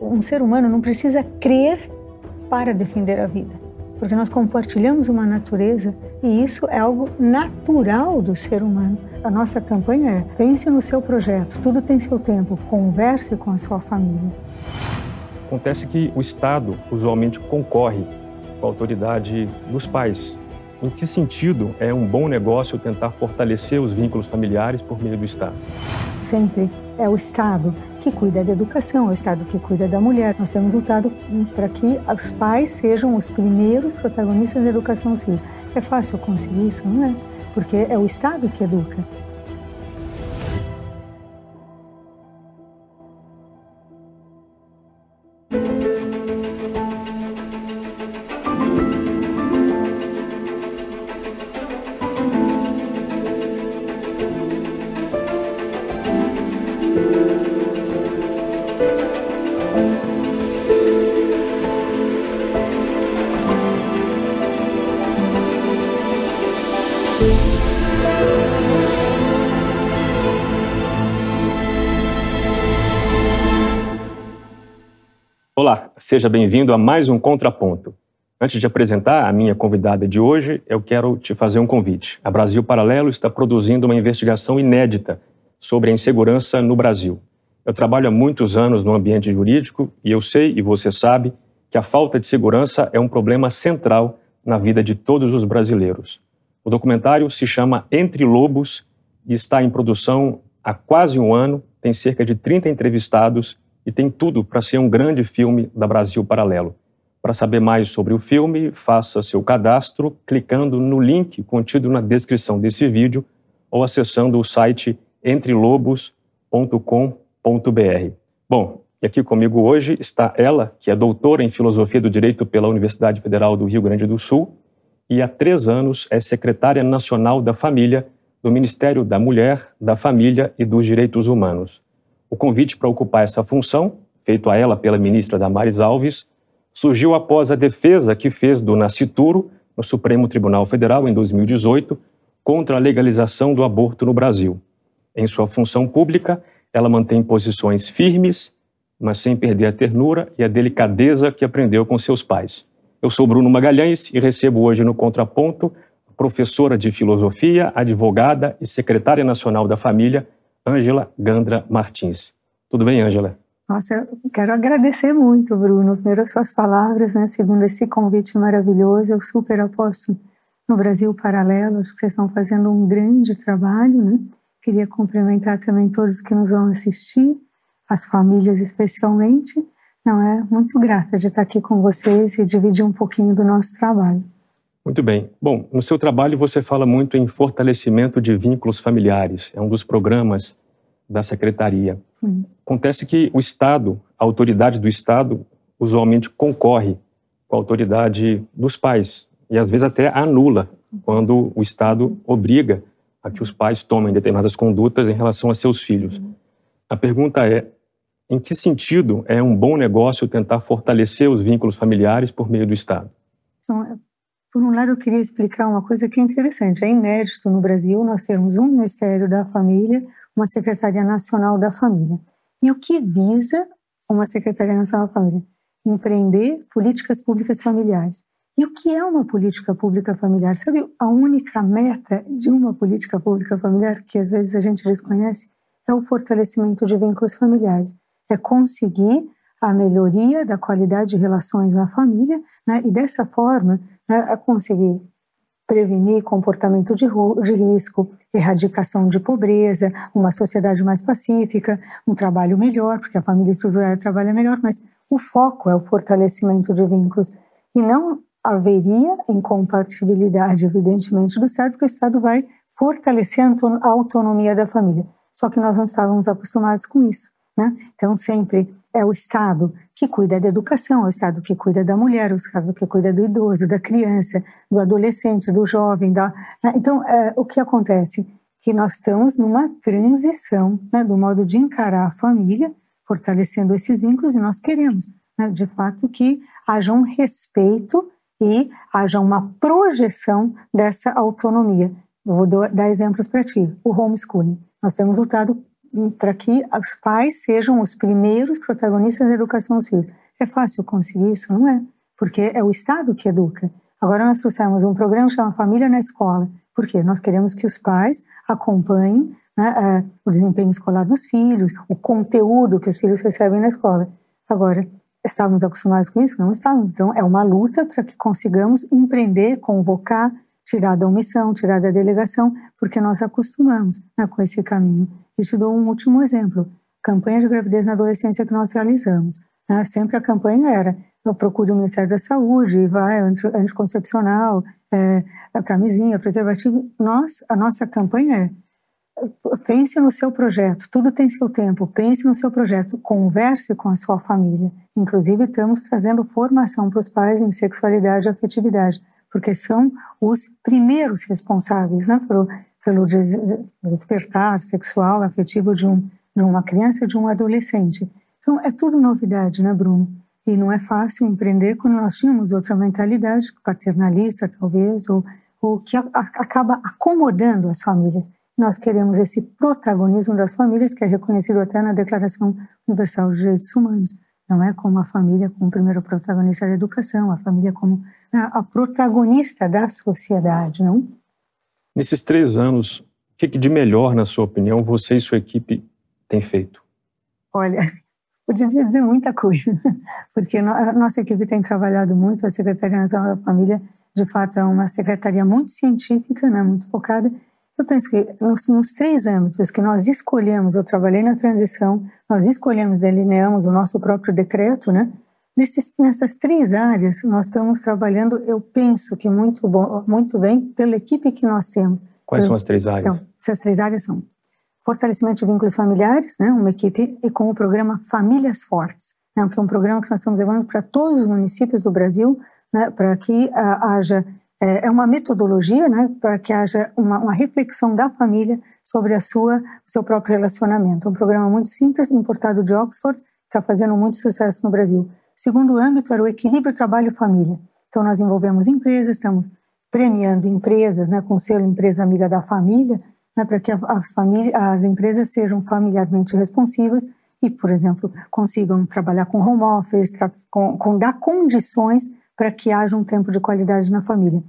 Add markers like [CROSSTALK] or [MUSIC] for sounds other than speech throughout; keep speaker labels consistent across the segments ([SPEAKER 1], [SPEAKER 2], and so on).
[SPEAKER 1] Um ser humano não precisa crer para defender a vida, porque nós compartilhamos uma natureza e isso é algo natural do ser humano. A nossa campanha é: pense no seu projeto, tudo tem seu tempo, converse com a sua família.
[SPEAKER 2] Acontece que o Estado usualmente concorre com a autoridade dos pais. Em que sentido é um bom negócio tentar fortalecer os vínculos familiares por meio do Estado?
[SPEAKER 1] Sempre é o Estado que cuida da educação, é o Estado que cuida da mulher. Nós temos lutado para que os pais sejam os primeiros protagonistas da educação dos filhos. É fácil conseguir isso, não é? Porque é o Estado que educa.
[SPEAKER 2] Seja bem-vindo a mais um Contraponto. Antes de apresentar a minha convidada de hoje, eu quero te fazer um convite. A Brasil Paralelo está produzindo uma investigação inédita sobre a insegurança no Brasil. Eu trabalho há muitos anos no ambiente jurídico e eu sei, e você sabe, que a falta de segurança é um problema central na vida de todos os brasileiros. O documentário se chama Entre Lobos e está em produção há quase um ano, tem cerca de 30 entrevistados e tem tudo para ser um grande filme da Brasil Paralelo. Para saber mais sobre o filme, faça seu cadastro clicando no link contido na descrição desse vídeo ou acessando o site entrelobos.com.br. Bom, e aqui comigo hoje está ela, que é doutora em Filosofia do Direito pela Universidade Federal do Rio Grande do Sul e há três anos é secretária nacional da Família do Ministério da Mulher, da Família e dos Direitos Humanos. O convite para ocupar essa função, feito a ela pela ministra Damares Alves, surgiu após a defesa que fez do nascituro no Supremo Tribunal Federal em 2018 contra a legalização do aborto no Brasil. Em sua função pública, ela mantém posições firmes, mas sem perder a ternura e a delicadeza que aprendeu com seus pais. Eu sou Bruno Magalhães e recebo hoje no Contraponto a professora de filosofia, advogada e secretária nacional da família, Ângela Gandra Martins. Tudo bem, Ângela?
[SPEAKER 1] Nossa, eu quero agradecer muito, Bruno, primeiro as suas palavras, né? Segundo esse convite maravilhoso, eu super aposto no Brasil Paralelo, acho que vocês estão fazendo um grande trabalho, né? Queria cumprimentar também todos que nos vão assistir, as famílias especialmente, não é? Muito grata de estar aqui com vocês e dividir um pouquinho do nosso trabalho.
[SPEAKER 2] Muito bem. Bom, no seu trabalho você fala muito em fortalecimento de vínculos familiares. É um dos programas da secretaria. Hum. Acontece que o Estado, a autoridade do Estado, usualmente concorre com a autoridade dos pais e às vezes até anula quando o Estado obriga a que os pais tomem determinadas condutas em relação a seus filhos. A pergunta é: em que sentido é um bom negócio tentar fortalecer os vínculos familiares por meio do Estado?
[SPEAKER 1] Por um lado, eu queria explicar uma coisa que é interessante. É inédito no Brasil nós termos um Ministério da Família, uma Secretaria Nacional da Família. E o que visa uma Secretaria Nacional da Família? Empreender políticas públicas familiares. E o que é uma política pública familiar? Sabe, a única meta de uma política pública familiar, que às vezes a gente desconhece, é o fortalecimento de vínculos familiares. É conseguir a melhoria da qualidade de relações na família, né? e dessa forma a conseguir prevenir comportamento de, de, risco, erradicação de pobreza, uma sociedade mais pacífica, um trabalho melhor, porque a família estruturada trabalha melhor, mas o foco é o fortalecimento de vínculos. E não haveria incompatibilidade, evidentemente, do Estado, porque o Estado vai fortalecer a autonomia da família. Só que nós não estávamos acostumados com isso. Né? Então, sempre é o Estado que cuida da educação, é o Estado que cuida da mulher, é o Estado que cuida do idoso, da criança, do adolescente, do jovem. Da... Né? Então, é, o que acontece? Que nós estamos numa transição né, do modo de encarar a família, fortalecendo esses vínculos, e nós queremos, né, de fato, que haja um respeito e haja uma projeção dessa autonomia. Eu vou dar exemplos para ti. O homeschooling. Nós temos lutado para que os pais sejam os primeiros protagonistas da educação dos filhos. É fácil conseguir isso? Não é, porque é o Estado que educa. Agora nós trouxemos um programa que chama Família na Escola. Por quê? Nós queremos que os pais acompanhem né, o desempenho escolar dos filhos, o conteúdo que os filhos recebem na escola. Agora, estávamos acostumados com isso? Não estávamos. Então, é uma luta para que consigamos empreender, convocar, tirar da omissão, tirar da delegação, porque nós acostumamos né, com esse caminho. E te dou um último exemplo. Campanha de gravidez na adolescência que nós realizamos. Né? Sempre a campanha era procure o Ministério da Saúde, vai anticoncepcional, é, a camisinha, preservativo. Nós, a nossa campanha é pense no seu projeto, tudo tem seu tempo, pense no seu projeto, converse com a sua família. Inclusive, estamos trazendo formação para os pais em sexualidade e afetividade, porque são os primeiros responsáveis né, pelo, pelo despertar sexual, afetivo de, um, de uma criança, de um adolescente. Então, é tudo novidade, né, Bruno? E não é fácil empreender quando nós tínhamos outra mentalidade, paternalista, talvez, ou, ou que a, a, acaba acomodando as famílias. Nós queremos esse protagonismo das famílias, que é reconhecido até na Declaração Universal dos Direitos Humanos. Não é como a família como primeiro protagonista da educação, a família como a, a protagonista da sociedade, não?
[SPEAKER 2] Nesses três anos, o que de melhor, na sua opinião, você e sua equipe têm feito?
[SPEAKER 1] Olha, [LAUGHS] podia dizer muita coisa, [LAUGHS] porque a nossa equipe tem trabalhado muito, a Secretaria Nacional da Família, de fato, é uma secretaria muito científica, né, muito focada, eu penso que nos, nos, três âmbitos que nós escolhemos, eu trabalhei na transição, nós escolhemos, delineamos o nosso próprio decreto, né? Nesses, nessas três áreas, nós estamos trabalhando, eu penso que muito, bom, muito bem, pela equipe que nós temos.
[SPEAKER 2] Quais são as três áreas?
[SPEAKER 1] Então, essas três áreas são fortalecimento de vínculos familiares, né, uma equipe, e com o programa Famílias Fortes, né, que é um programa que nós estamos levando para todos os municípios do Brasil, né, para que uh, haja é, é uma metodologia né, para que haja uma, uma, reflexão da família sobre a sua, o seu próprio relacionamento. Um programa muito simples, importado de Oxford, está fazendo muito sucesso no Brasil. Segundo âmbito era o equilíbrio trabalho-família. Então nós envolvemos empresas, estamos premiando empresas né, com selo Empresa Amiga da Família, né, para que as, as empresas sejam familiarmente responsivas e, por exemplo, consigam trabalhar com home office, com, com dar condições para que haja um tempo de qualidade na família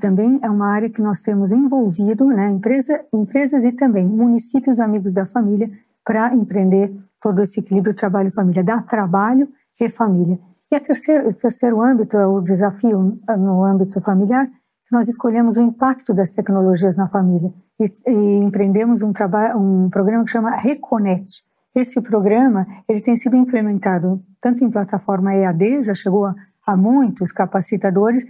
[SPEAKER 1] também é uma área que nós temos envolvido, né, empresa, empresas e também municípios amigos da família para empreender todo esse equilíbrio trabalho-família, dar trabalho e família. E a terceiro, o terceiro âmbito é o desafio no âmbito familiar, nós escolhemos o impacto das tecnologias na família e, e empreendemos um, um programa que chama Reconnect. Esse programa ele tem sido implementado tanto em plataforma EAD, já chegou a, a muitos capacitadores,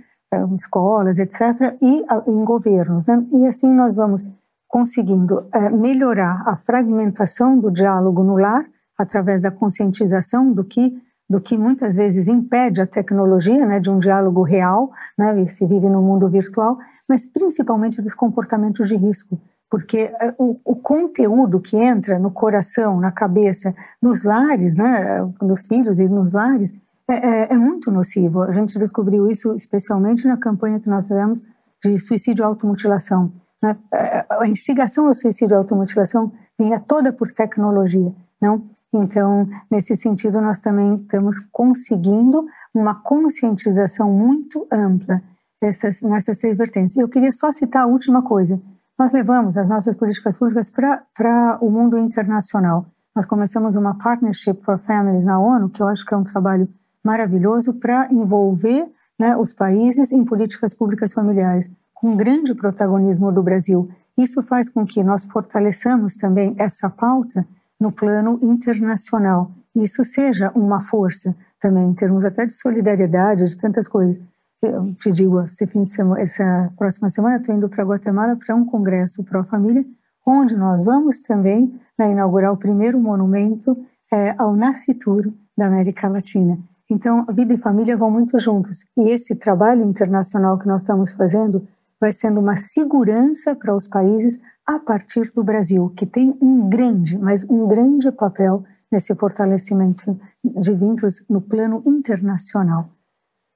[SPEAKER 1] escolas, etc., e em governos. Né? E assim nós vamos conseguindo é, melhorar a fragmentação do diálogo no lar através da conscientização do que do que muitas vezes impede a tecnologia, né, de um diálogo real, né, se vive no mundo virtual, mas principalmente dos comportamentos de risco, porque é, o, o, conteúdo que entra no coração, na cabeça, nos lares, né, nos filhos e nos lares, é, é, é, muito nocivo. A gente descobriu isso especialmente na campanha que nós fizemos de suicídio e automutilação. Né? É, a instigação ao suicídio e automutilação vinha toda por tecnologia, não? Então, nesse sentido, nós também estamos conseguindo uma conscientização muito ampla nessas três vertentes. Eu queria só citar a última coisa. Nós levamos as nossas políticas públicas para o mundo internacional. Nós começamos uma Partnership for Families na ONU, que eu acho que é um trabalho maravilhoso para envolver né, os países em políticas públicas familiares, com grande protagonismo do Brasil. Isso faz com que nós fortaleçamos também essa pauta no plano internacional. Isso seja uma força também, em termos até de solidariedade, de tantas coisas. Eu te digo, esse fim de semana, essa próxima semana, estou indo para Guatemala para um congresso pró-família, onde nós vamos também né, inaugurar o primeiro monumento é, ao nascituro da América Latina. Então, vida e família vão muito juntos. E esse trabalho internacional que nós estamos fazendo vai sendo uma segurança para os países a partir do Brasil, que tem um grande, mas um grande papel nesse fortalecimento de vínculos no plano internacional.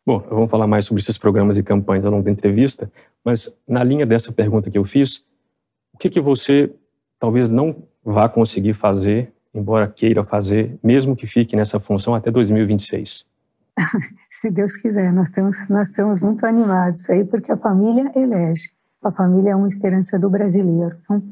[SPEAKER 2] Bom, vamos falar mais sobre esses programas e campanhas ao longo da entrevista, mas na linha dessa pergunta que eu fiz, o que, que você talvez não vá conseguir fazer, embora queira fazer, mesmo que fique nessa função até 2026? [LAUGHS]
[SPEAKER 1] Se Deus quiser, nós estamos, nós estamos muito animados aí, porque a família elege. A família é uma esperança do brasileiro. Então,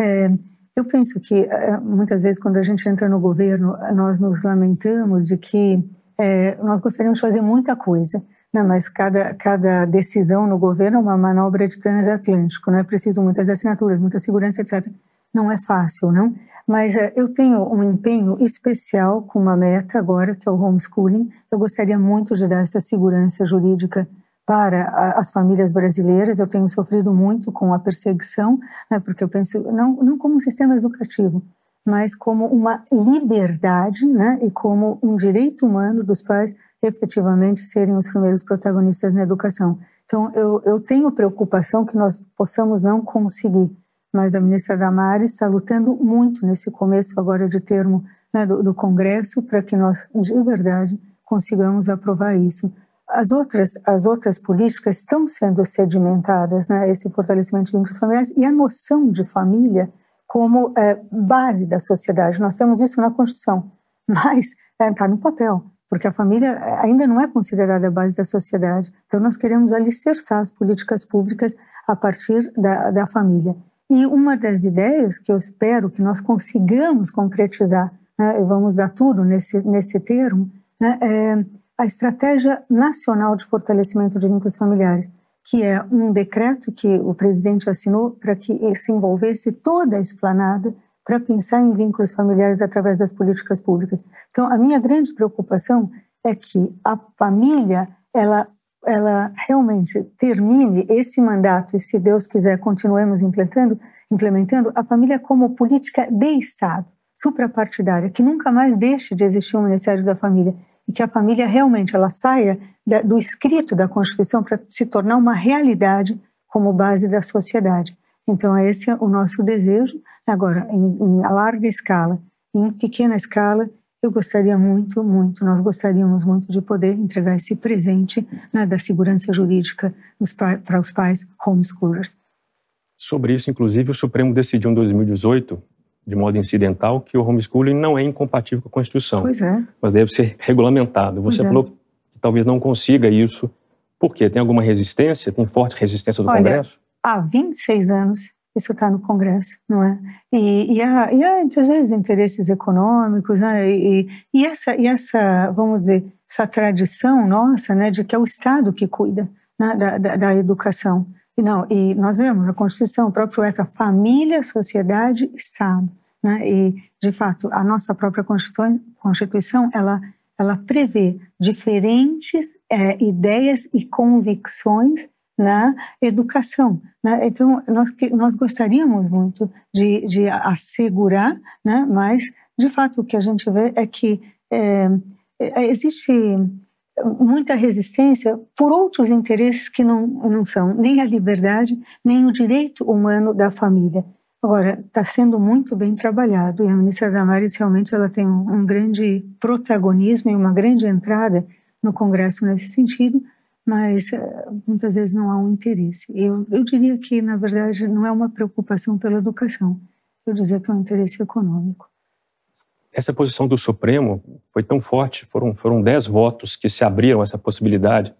[SPEAKER 1] é, eu penso que é, muitas vezes, quando a gente entra no governo, nós nos lamentamos de que é, nós gostaríamos de fazer muita coisa, né, mas cada, cada decisão no governo é uma manobra de transatlântico, não é preciso muitas assinaturas, muita segurança, etc não é fácil, não? Mas uh, eu tenho um empenho especial com uma meta agora, que é o homeschooling. Eu gostaria muito de dar essa segurança jurídica para a, as famílias brasileiras. Eu tenho sofrido muito com a perseguição, né, porque eu penso, não, não como um sistema educativo, mas como uma liberdade né, e como um direito humano dos pais efetivamente serem os primeiros protagonistas na educação. Então, eu, eu tenho preocupação que nós possamos não conseguir mas a ministra Damares está lutando muito nesse começo agora de termo né, do, do, Congresso para que nós, de verdade, consigamos aprovar isso. As outras, as outras políticas estão sendo sedimentadas, né, esse fortalecimento de vínculos familiares e a noção de família como é, base da sociedade. Nós temos isso na Constituição, [LAUGHS] mas está é, tá no papel, porque a família ainda não é considerada a base da sociedade. Então, nós queremos alicerçar as políticas públicas a partir da, da família. E uma das ideias que eu espero que nós consigamos concretizar, né, vamos dar tudo nesse, nesse termo, né, é a Estratégia Nacional de Fortalecimento de Vínculos Familiares, que é um decreto que o presidente assinou para que se envolvesse toda a esplanada para pensar em vínculos familiares através das políticas públicas. Então, a minha grande preocupação é que a família ela ela realmente termine esse mandato e, se Deus quiser, continuemos implementando, implementando a família como política de Estado, suprapartidária, que nunca mais deixe de existir um Ministério da Família e que a família realmente ela saia da, do escrito da Constituição para se tornar uma realidade como base da sociedade. Então, esse é o nosso desejo. Agora, em, em larga escala, em pequena escala, eu gostaria muito, muito, nós gostaríamos muito de poder entregar esse presente né, da segurança jurídica para os pais homeschoolers.
[SPEAKER 2] Sobre isso, inclusive, o Supremo decidiu em 2018, de modo incidental, que o homeschooling não é incompatível com a Constituição.
[SPEAKER 1] Pois é.
[SPEAKER 2] Mas deve ser regulamentado. Você é. falou que talvez não consiga isso. Por quê? Tem alguma resistência? Tem forte resistência do
[SPEAKER 1] Olha,
[SPEAKER 2] Congresso?
[SPEAKER 1] Há 26 anos isso está no Congresso, não é? E, e, há, e há, às vezes, interesses econômicos, né? E, e, essa, e essa, vamos dizer, essa tradição nossa, né, de que é o Estado que cuida né, da, da, da, educação. E, não, e nós vemos a Constituição, o próprio ECA, família, sociedade, Estado. Né? E, de fato, a nossa própria Constituição, Constituição ela, ela prevê diferentes é, ideias e convicções na educação. Né? Então, nós, nós gostaríamos muito de, de assegurar, né? mas, de fato, o que a gente vê é que é, é, existe muita resistência por outros interesses que não, não são nem a liberdade, nem o direito humano da família. Agora, está sendo muito bem trabalhado e a ministra Damares realmente ela tem um, um grande protagonismo e uma grande entrada no Congresso nesse sentido, mas eh, muitas vezes não há um interesse. Eu, eu diria que, na verdade, não é uma preocupação pela educação, eu diria que é um interesse econômico.
[SPEAKER 2] Essa posição do Supremo foi tão forte, foram, foram dez votos que se abriram essa possibilidade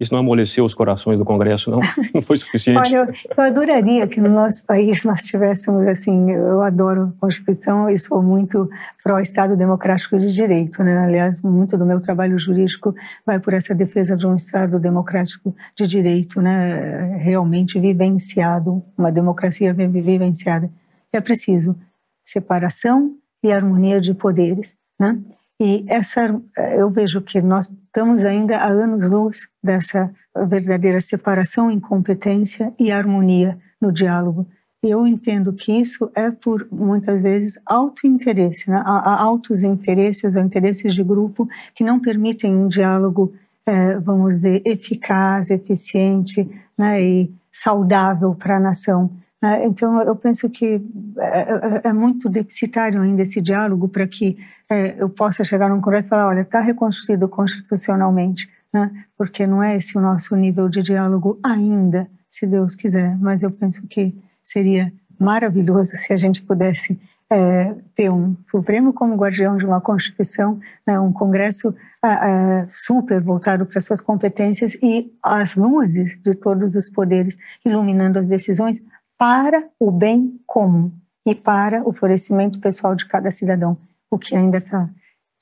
[SPEAKER 2] isso não amoleceu os corações do Congresso, não? [LAUGHS] Não foi suficiente?
[SPEAKER 1] Olha, eu, adoraria que no nosso país nós tivéssemos, assim, eu adoro a Constituição e sou muito pró-Estado democrático de direito, né? Aliás, muito do meu trabalho jurídico vai por essa defesa de um Estado democrático de direito, né? Realmente vivenciado, uma democracia vivenciada. É preciso separação e harmonia de poderes, né? E essa, eu vejo que nós estamos ainda há anos-luz dessa verdadeira separação, incompetência e harmonia no diálogo. Eu entendo que isso é por muitas vezes autointeresse, né? há altos interesses, há interesses de grupo que não permitem um diálogo, é, vamos dizer, eficaz, eficiente né? e saudável para a nação. Né? Então, eu penso que é, é, é, muito deficitário ainda esse diálogo para que é, eu possa chegar num congresso e falar: olha, está reconstruído constitucionalmente, né? porque não é esse o nosso nível de diálogo ainda, se Deus quiser. Mas eu penso que seria maravilhoso se a gente pudesse é, ter um Supremo como guardião de uma Constituição, né, um Congresso é, é, super voltado para suas competências e as luzes de todos os poderes iluminando as decisões para o bem comum e para o florescimento pessoal de cada cidadão, o que ainda está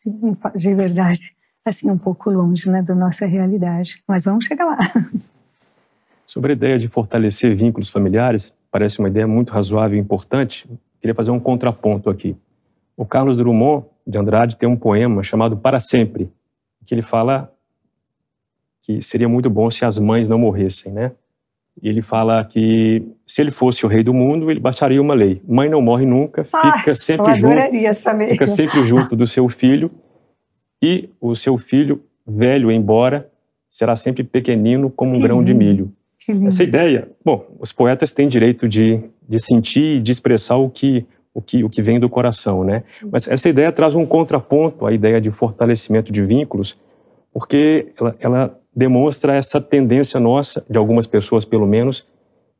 [SPEAKER 1] de, de verdade assim um pouco longe né, da nossa realidade. Mas vamos chegar lá. [LAUGHS]
[SPEAKER 2] Sobre a ideia de fortalecer vínculos familiares, parece uma ideia muito razoável e importante. Queria fazer um contraponto aqui. O Carlos Drummond de Andrade tem um poema chamado Para Sempre, que ele fala que seria muito bom se as mães não morressem, né? E ele fala que se ele fosse o rei do mundo, ele baixaria uma lei: mãe não morre nunca, fica ah, sempre junto, fica sempre junto do seu filho e o seu filho velho embora será sempre pequenino como um que grão lindo. de milho. Essa ideia, bom, os poetas têm direito de, de sentir e de expressar o que, o, que, o que vem do coração, né? Mas essa ideia traz um contraponto à ideia de fortalecimento de vínculos, porque ela, ela demonstra essa tendência nossa, de algumas pessoas pelo menos,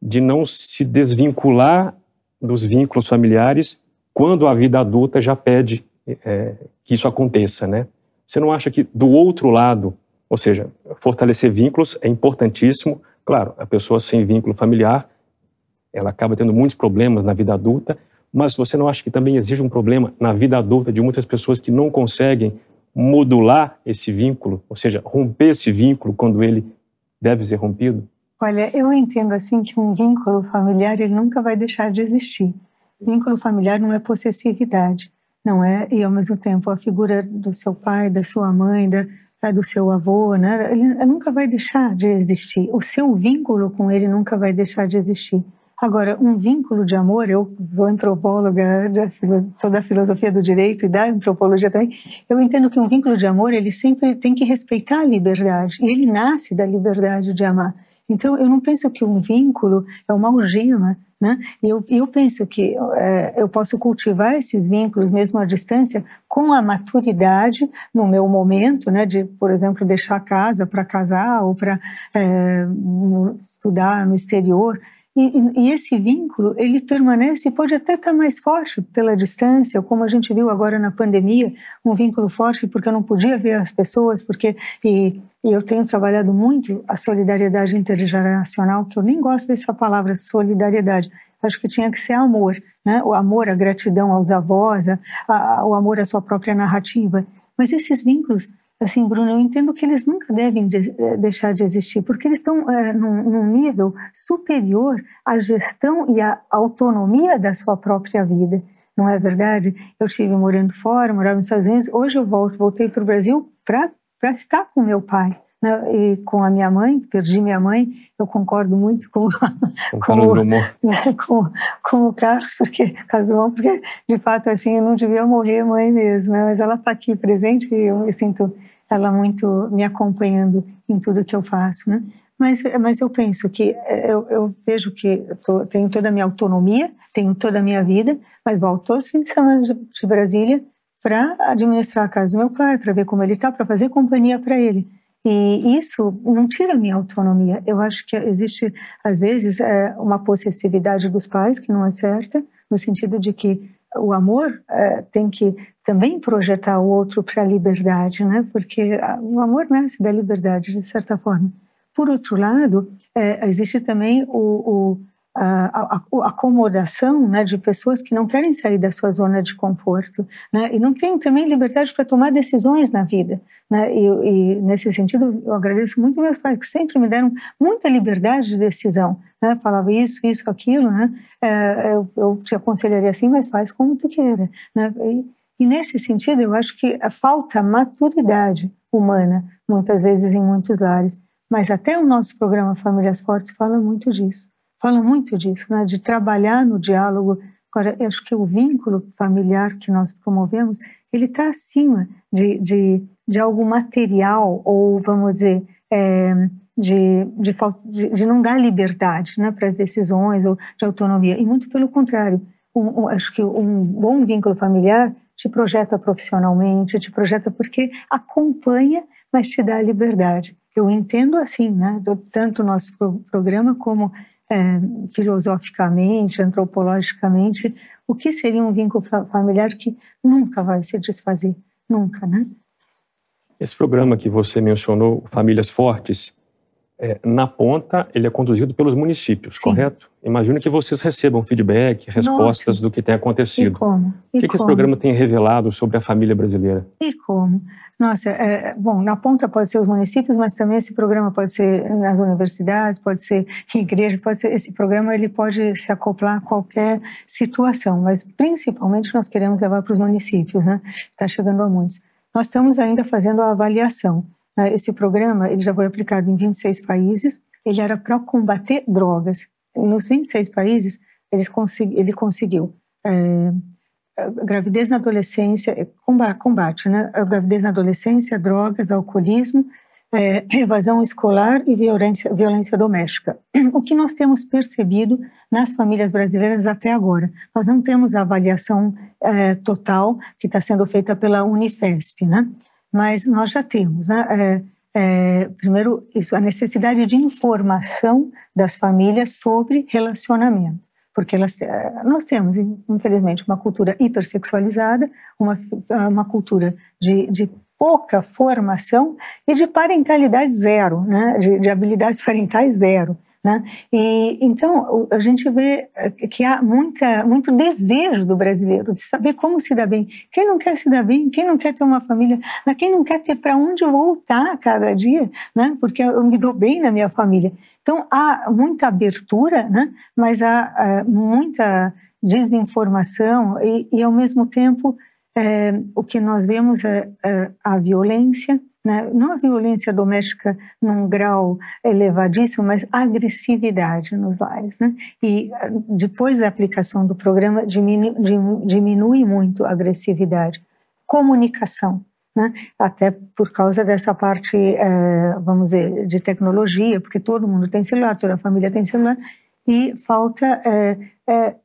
[SPEAKER 2] de não se desvincular dos vínculos familiares quando a vida adulta já pede é, que isso aconteça, né? Você não acha que do outro lado, ou seja, fortalecer vínculos é importantíssimo, Claro, a pessoa sem vínculo familiar, ela acaba tendo muitos problemas na vida adulta, mas você não acha que também existe um problema na vida adulta de muitas pessoas que não conseguem modular esse vínculo, ou seja, romper esse vínculo quando ele deve ser rompido?
[SPEAKER 1] Olha, eu entendo assim que um vínculo familiar ele nunca vai deixar de existir. Vínculo familiar não é possessividade, não é e ao mesmo tempo a figura do seu pai, da sua mãe, da, é do seu avô, né? Ele nunca vai deixar de existir. O seu vínculo com ele nunca vai deixar de existir. Agora, um vínculo de amor, eu sou antropóloga, sou da filosofia do direito e da antropologia também, eu entendo que um vínculo de amor, ele sempre tem que respeitar a liberdade, e ele nasce da liberdade de amar. Então, eu não penso que um vínculo é uma algema, né? Eu, eu penso que é, eu posso cultivar esses vínculos, mesmo à distância, com a maturidade no meu momento, né? De, por exemplo, deixar a casa para casar ou para é, estudar no exterior. E, e, esse vínculo, ele permanece, pode até estar mais forte pela distância, como a gente viu agora na pandemia, um vínculo forte porque eu não podia ver as pessoas, porque e, e eu tenho trabalhado muito a solidariedade intergeracional, que eu nem gosto dessa palavra solidariedade, acho que tinha que ser amor, né? O amor, a gratidão aos avós, a, a, o amor à sua própria narrativa. Mas esses vínculos assim, Bruno, eu entendo que eles nunca devem de, eh, deixar de existir, porque eles estão é, num, num, nível superior à gestão e à autonomia da sua própria vida. Não é verdade? Eu estive morando fora, morava nos Estados Unidos, hoje eu volto, voltei para o Brasil para estar com meu pai. Né, e com a minha mãe, perdi minha mãe, eu concordo muito com, com, [LAUGHS] com, o, [LAUGHS] né, com, com o Carlos, porque, Casumão, porque de fato assim, eu não devia morrer mãe mesmo, né? mas ela está aqui presente e eu me sinto ela muito me acompanhando em tudo que eu faço, né? Mas, mas eu penso que eu, eu vejo que eu tô, tenho toda a minha autonomia, tenho toda a minha vida, mas volto aos fins de de Brasília para administrar a casa do meu pai, para ver como ele está, para fazer companhia para ele. E isso não tira a minha autonomia. Eu acho que existe, às vezes, é, uma possessividade dos pais que não é certa, no sentido de que o amor é, tem que também projetar o outro para a liberdade, né? Porque o amor nasce da liberdade, de certa forma. Por outro lado, é, existe também o, o a, acomodação né, de pessoas que não querem sair da sua zona de conforto né, e não têm também liberdade para tomar decisões na vida. Né, e, e, nesse sentido, eu agradeço muito meus pais, que sempre me deram muita liberdade de decisão. Né, falava isso, isso, aquilo, né, é, eu, eu, te aconselharia assim, mas faz como tu queira. Né, e, e nesse sentido, eu acho que falta maturidade humana, muitas vezes em muitos lares. Mas até o nosso programa Famílias Fortes fala muito disso fala muito disso, né, de trabalhar no diálogo. Agora, acho que o vínculo familiar que nós promovemos, ele está acima de, de, de algo material ou, vamos dizer, é, de, de, de, de, não dar liberdade né, para as decisões ou de autonomia. E muito pelo contrário. Um, um, acho que um bom vínculo familiar te projeta profissionalmente, te projeta porque acompanha, mas te dá liberdade. Eu entendo assim, né, tanto o nosso programa como é, filosoficamente, antropologicamente, o que seria um vínculo familiar que nunca vai se desfazer, nunca, né?
[SPEAKER 2] Esse programa que você mencionou, Famílias Fortes, é, na ponta, ele é conduzido pelos municípios, Sim. correto? Imagino que vocês recebam feedback, respostas Nossa. do que tem acontecido.
[SPEAKER 1] E como? E
[SPEAKER 2] o que, que, esse programa tem revelado sobre a família brasileira?
[SPEAKER 1] E como? Nossa, é, bom, na ponta pode ser os municípios, mas também esse programa pode ser nas universidades, pode ser em [LAUGHS] igrejas, pode ser esse programa ele pode se acoplar a qualquer situação, mas principalmente nós queremos levar para os municípios, né? Está chegando a muitos. Nós estamos ainda fazendo a avaliação. Né? Esse programa ele já foi aplicado em 26 países. Ele era para combater drogas. Nos 26 países, consegui, ele conseguiu é, gravidez na adolescência, combate, combate né? Gravidez na adolescência, drogas, alcoolismo, é, evasão escolar e violência, violência doméstica. O que nós temos percebido nas famílias brasileiras até agora? Nós não temos a avaliação é, total que está sendo feita pela Unifesp, né? mas nós já temos, né? É, é, primeiro, isso, a necessidade de informação das famílias sobre relacionamento, porque elas, nós temos, infelizmente, uma cultura hipersexualizada, uma, uma cultura de, de pouca formação e de parentalidade zero, né? de, de habilidades parentais zero. Né? E então a gente vê eh, que há muita, muito desejo do brasileiro de saber como se dar bem. Quem não quer se dar bem? Quem não quer ter uma família? Quem não quer ter para onde voltar cada dia? Né? Porque eu me dou bem na minha família. Então há muita abertura, né? mas há, muita desinformação e, e, ao mesmo tempo é, o que nós vemos é, é a violência, né? não a violência doméstica num grau elevadíssimo, mas a agressividade nos lares. Né? E ah, depois da aplicação do programa, diminui, diminui muito a agressividade. Comunicação. Né? Até por causa dessa parte, é, vamos dizer, de tecnologia, porque todo mundo tem celular, toda a família tem celular, e falta é, é,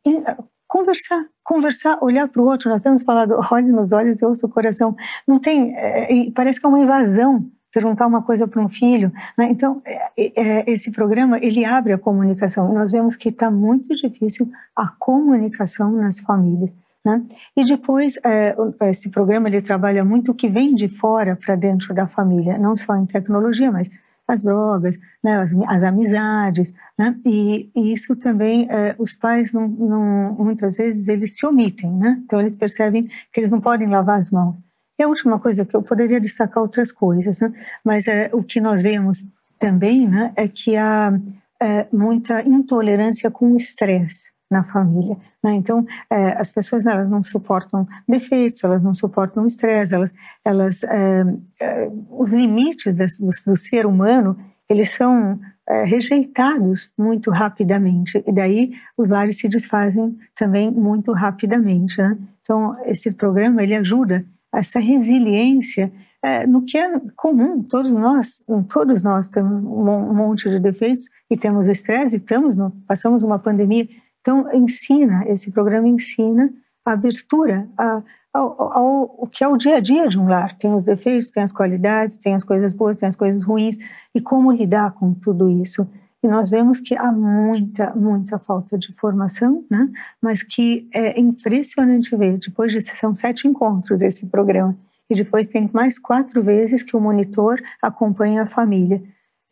[SPEAKER 1] conversar, conversar, olhar para o outro. Nós temos falado, [LAUGHS] olhe nos olhos e ouça o coração. Não tem, é, parece que é uma invasão perguntar uma coisa para um filho. Né? Então, é, é, esse programa ele abre a comunicação. E nós vemos que está muito difícil a comunicação nas famílias. Né? E depois, é, esse programa ele trabalha muito o que vem de fora para dentro da família, não só em tecnologia, mas as drogas, né, as, as amizades, né, e, e, isso também é, os pais não, não, muitas vezes eles se omitem, né, então eles percebem que eles não podem lavar as mãos. E a última coisa que eu poderia destacar outras coisas, né, mas é, o que nós vemos também, né, é que há é, muita intolerância com o estresse na família. Né? Então, é, as pessoas elas não suportam defeitos, elas não suportam estresse, elas, elas é, é, os limites do, do, ser humano eles são é, rejeitados muito rapidamente e daí os lares se desfazem também muito rapidamente. Né? Então, esse programa ele ajuda essa resiliência é, no que é comum, todos nós, todos nós temos um monte de defeitos e temos estresse, estamos no, passamos uma pandemia então, ensina, esse programa ensina a abertura a, ao, ao, ao, que é o dia a dia de um lar. Tem os defeitos, tem as qualidades, tem as coisas boas, tem as coisas ruins, e como lidar com tudo isso. E nós vemos que há muita, muita falta de formação, né? mas que é impressionante ver, depois de são sete encontros esse programa, e depois tem mais quatro vezes que o monitor acompanha a família.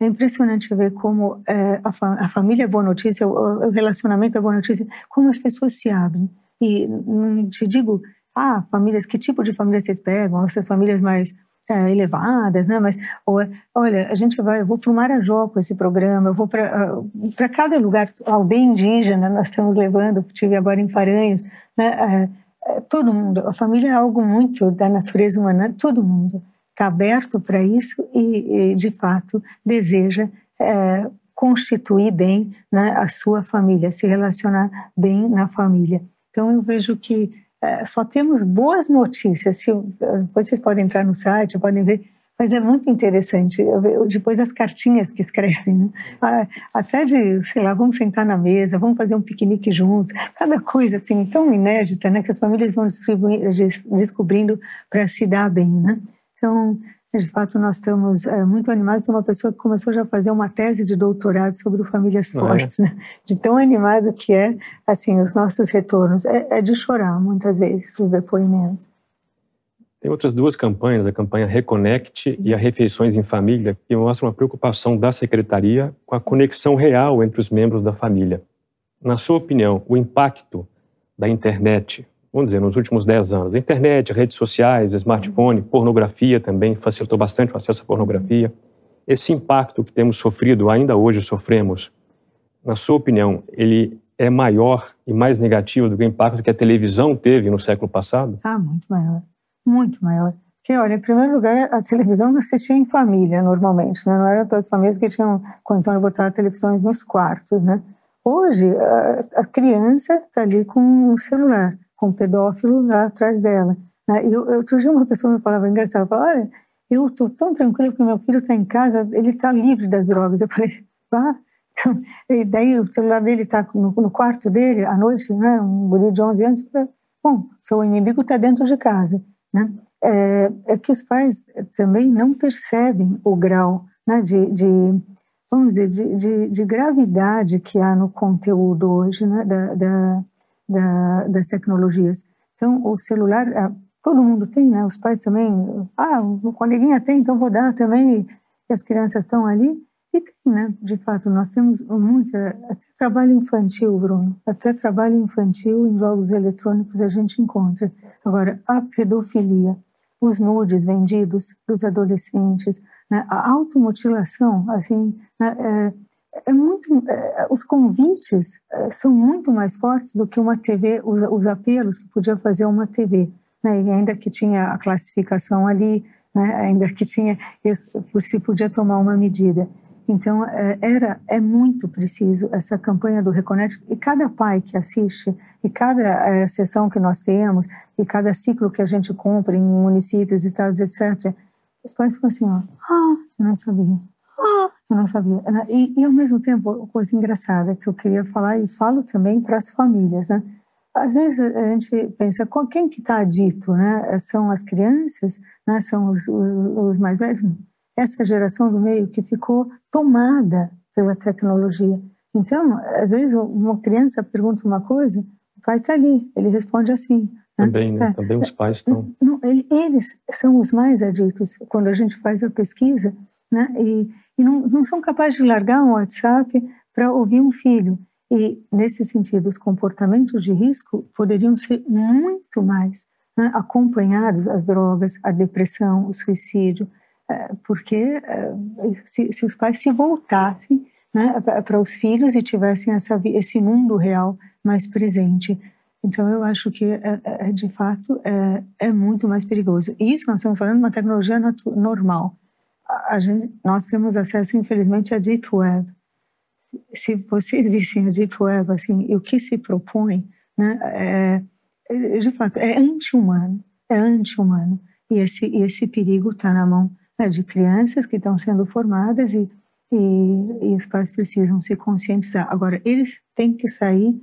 [SPEAKER 1] É impressionante ver como é, a, fa a, família é boa notícia, o, o, relacionamento é boa notícia, como as pessoas se abrem. E não te digo, ah, famílias, que tipo de família vocês pegam? Essas famílias mais é, elevadas, né? Mas, ou, olha, a gente vai, eu vou para o Marajó com esse programa, eu vou para uh, para cada lugar, aldeia indígena, nós estamos levando, tive agora em Paranhos, né? É, é, todo mundo, a família é algo muito da natureza humana, todo mundo está aberto para isso e, e, de fato, deseja é, constituir bem né, a sua família, se relacionar bem na família. Então, eu vejo que é, só temos boas notícias. Se, depois vocês podem entrar no site, podem ver, mas é muito interessante. Eu, depois as cartinhas que escrevem, né? Até de, sei lá, vamos sentar na mesa, vamos fazer um piquenique juntos, cada coisa assim tão inédita, né, que as famílias vão descobrindo para se dar bem, né? Então, De fato, nós estamos é, muito animados. Tem uma pessoa que começou já a fazer uma tese de doutorado sobre famílias fortes, é? né? de tão animado que é, assim, os nossos retornos. É, é de chorar, muitas vezes, os depoimentos.
[SPEAKER 2] Tem outras duas campanhas, a campanha Reconecte e a Refeições em Família, que mostram uma preocupação da Secretaria com a conexão real entre os membros da família. Na sua opinião, o impacto da internet, vamos dizer, nos últimos 10 anos, a internet, redes sociais, smartphone, pornografia também, facilitou bastante o acesso à pornografia. Esse impacto que temos sofrido, ainda hoje sofremos, na sua opinião, ele é maior e mais negativo do que o impacto que a televisão teve no século passado?
[SPEAKER 1] Ah, muito maior muito maior. Porque, olha, em primeiro lugar, a televisão assistia em família, normalmente, né? Não eram todas as famílias que tinham condição de botar televisões nos quartos, né? Hoje, a, a criança está ali com um celular, com um pedófilo lá atrás dela. Né? E eu, outro uma pessoa me falava, engraçado, falava, olha, eu estou tão tranquila porque meu filho está em casa, ele está livre das drogas. Eu falei, ah, então, e daí o celular dele está no, no, quarto dele, à noite, né? Um guri de 11 anos, bom, seu inimigo está dentro de casa. Né? É, é, que os pais também não percebem o grau né, de, de, vamos dizer, de, de, de, gravidade que há no conteúdo hoje né, da, da, da, das tecnologias. Então, o celular, é, todo mundo tem, né? Os pais também, ah, o coleguinha tem, então vou dar também, e as crianças estão ali. E tem, né? De fato, nós temos muita. Até trabalho infantil, Bruno. Até trabalho infantil em jogos eletrônicos a gente encontra. Agora, a pedofilia, os nudes vendidos dos adolescentes, né? a automutilação, assim, né? é, é muito. É, os convites é, são muito mais fortes do que uma TV, os, os apelos que podia fazer uma TV. Né? E ainda que tinha a classificação ali, né? ainda que tinha, se podia tomar uma medida. Então, é, era, é muito preciso essa campanha do Reconecte e cada pai que assiste, e cada sessão que nós temos, e cada ciclo que a gente compra em municípios, estados, etc., os pais ficam assim, ó, ah, eu não sabia, ah, eu não sabia. E, e ao mesmo tempo, coisa engraçada que eu queria falar, e falo também para as famílias, né? Às vezes a gente pensa, quem que está dito, né? São as crianças, né? São os, os, os mais velhos? Não essa geração do meio que ficou tomada pela tecnologia. Então, às vezes, uma criança pergunta uma coisa, o pai está ali, ele responde assim.
[SPEAKER 2] Né? Também, né? É. Também os pais estão.
[SPEAKER 1] Não, eles são os mais aditos quando a gente faz a pesquisa, né? E, e não, não são capazes de largar um WhatsApp para ouvir um filho. E, nesse sentido, os comportamentos de risco poderiam ser muito mais né? acompanhados as drogas, a depressão, o suicídio, é, porque é, se, se, os pais se voltassem né, para os filhos e tivessem essa, esse mundo real mais presente. Então, eu acho que, é, é, de fato, é, é, muito mais perigoso. E isso nós estamos falando de uma tecnologia normal. Gente, nós temos acesso, infelizmente, à Deep Web. Se vocês vissem a Deep Web, assim, e o que se propõe, né, é, de fato, é anti-humano. É anti-humano. E esse, e esse perigo está na mão né, de crianças que estão sendo formadas e, e, e os pais precisam se conscientizar. Agora, eles têm que sair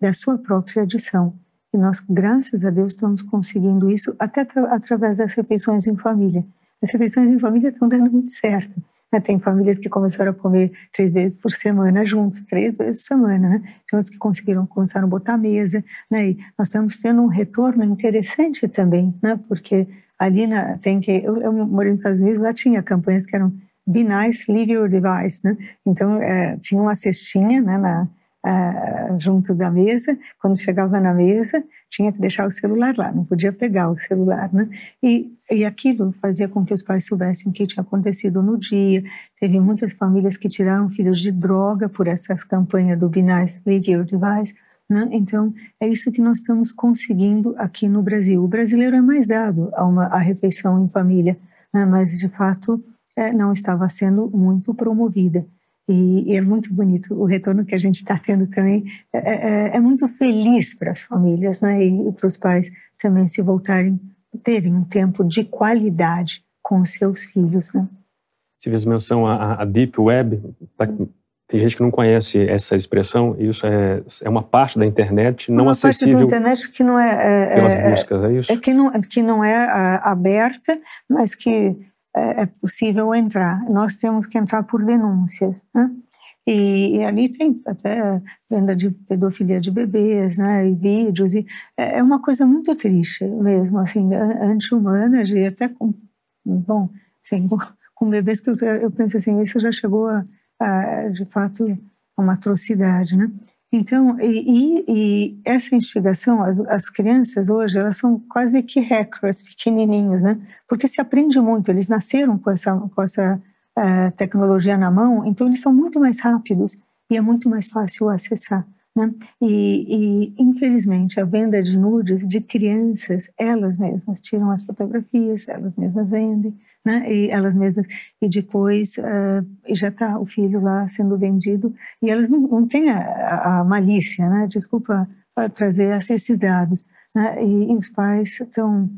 [SPEAKER 1] da sua própria adição. E nós, graças a Deus, estamos conseguindo isso até através das refeições em família. As refeições em família estão dando muito certo. Né? Tem famílias que começaram a comer três vezes por semana juntos, três vezes por semana. Né? Tem outros que conseguiram, começaram a botar mesa. Né? E nós estamos tendo um retorno interessante também, né? porque ali na, tem que eu, eu morei nos Estados Unidos lá tinha campanhas que eram be nice leave your device né então é, tinha uma cestinha né na junto da mesa quando chegava na mesa tinha que deixar o celular lá não podia pegar o celular né e, e aquilo fazia com que os pais soubessem o que tinha acontecido no dia teve muitas famílias que tiraram filhos de droga por essas campanhas do be nice leave your device né? Então, é isso que nós estamos conseguindo aqui no Brasil. O brasileiro é mais dado a uma a refeição em família, né? mas, de fato, é, não estava sendo muito promovida. E, é muito bonito o retorno que a gente está tendo também. É, é, é, é, muito feliz para as famílias né? e, e para os pais também se voltarem, terem um tempo de qualidade com os seus filhos. Né?
[SPEAKER 2] Você fez menção à, à Deep Web, tem gente que não conhece essa expressão, isso é, é uma parte da internet não uma acessível.
[SPEAKER 1] Uma parte da internet que não é. é
[SPEAKER 2] pelas é, buscas, é isso?
[SPEAKER 1] É que não, que não é a, aberta, mas que é, é possível entrar. Nós temos que entrar por denúncias, né? E, e, ali tem até venda de pedofilia de bebês, né, e vídeos, e é, é uma coisa muito triste mesmo, assim, anti-humana, de até com, bom, assim, com bebês que eu, eu penso assim, isso já chegou a, a de fato, a uma atrocidade, né? Então, e, e, essa instigação, as, as, crianças hoje, elas são quase que hackers, pequenininhos, né? Porque se aprende muito, eles nasceram com essa, com essa uh, tecnologia na mão, então eles são muito mais rápidos e é muito mais fácil acessar. Né? E, e, infelizmente, a venda de nudes de crianças, elas mesmas tiram as fotografias, elas mesmas vendem, né? E elas mesmas e depois uh, já está o filho lá sendo vendido e elas não, não têm a, a malícia, né? Desculpa trazer esses dados, né? E, e os pais estão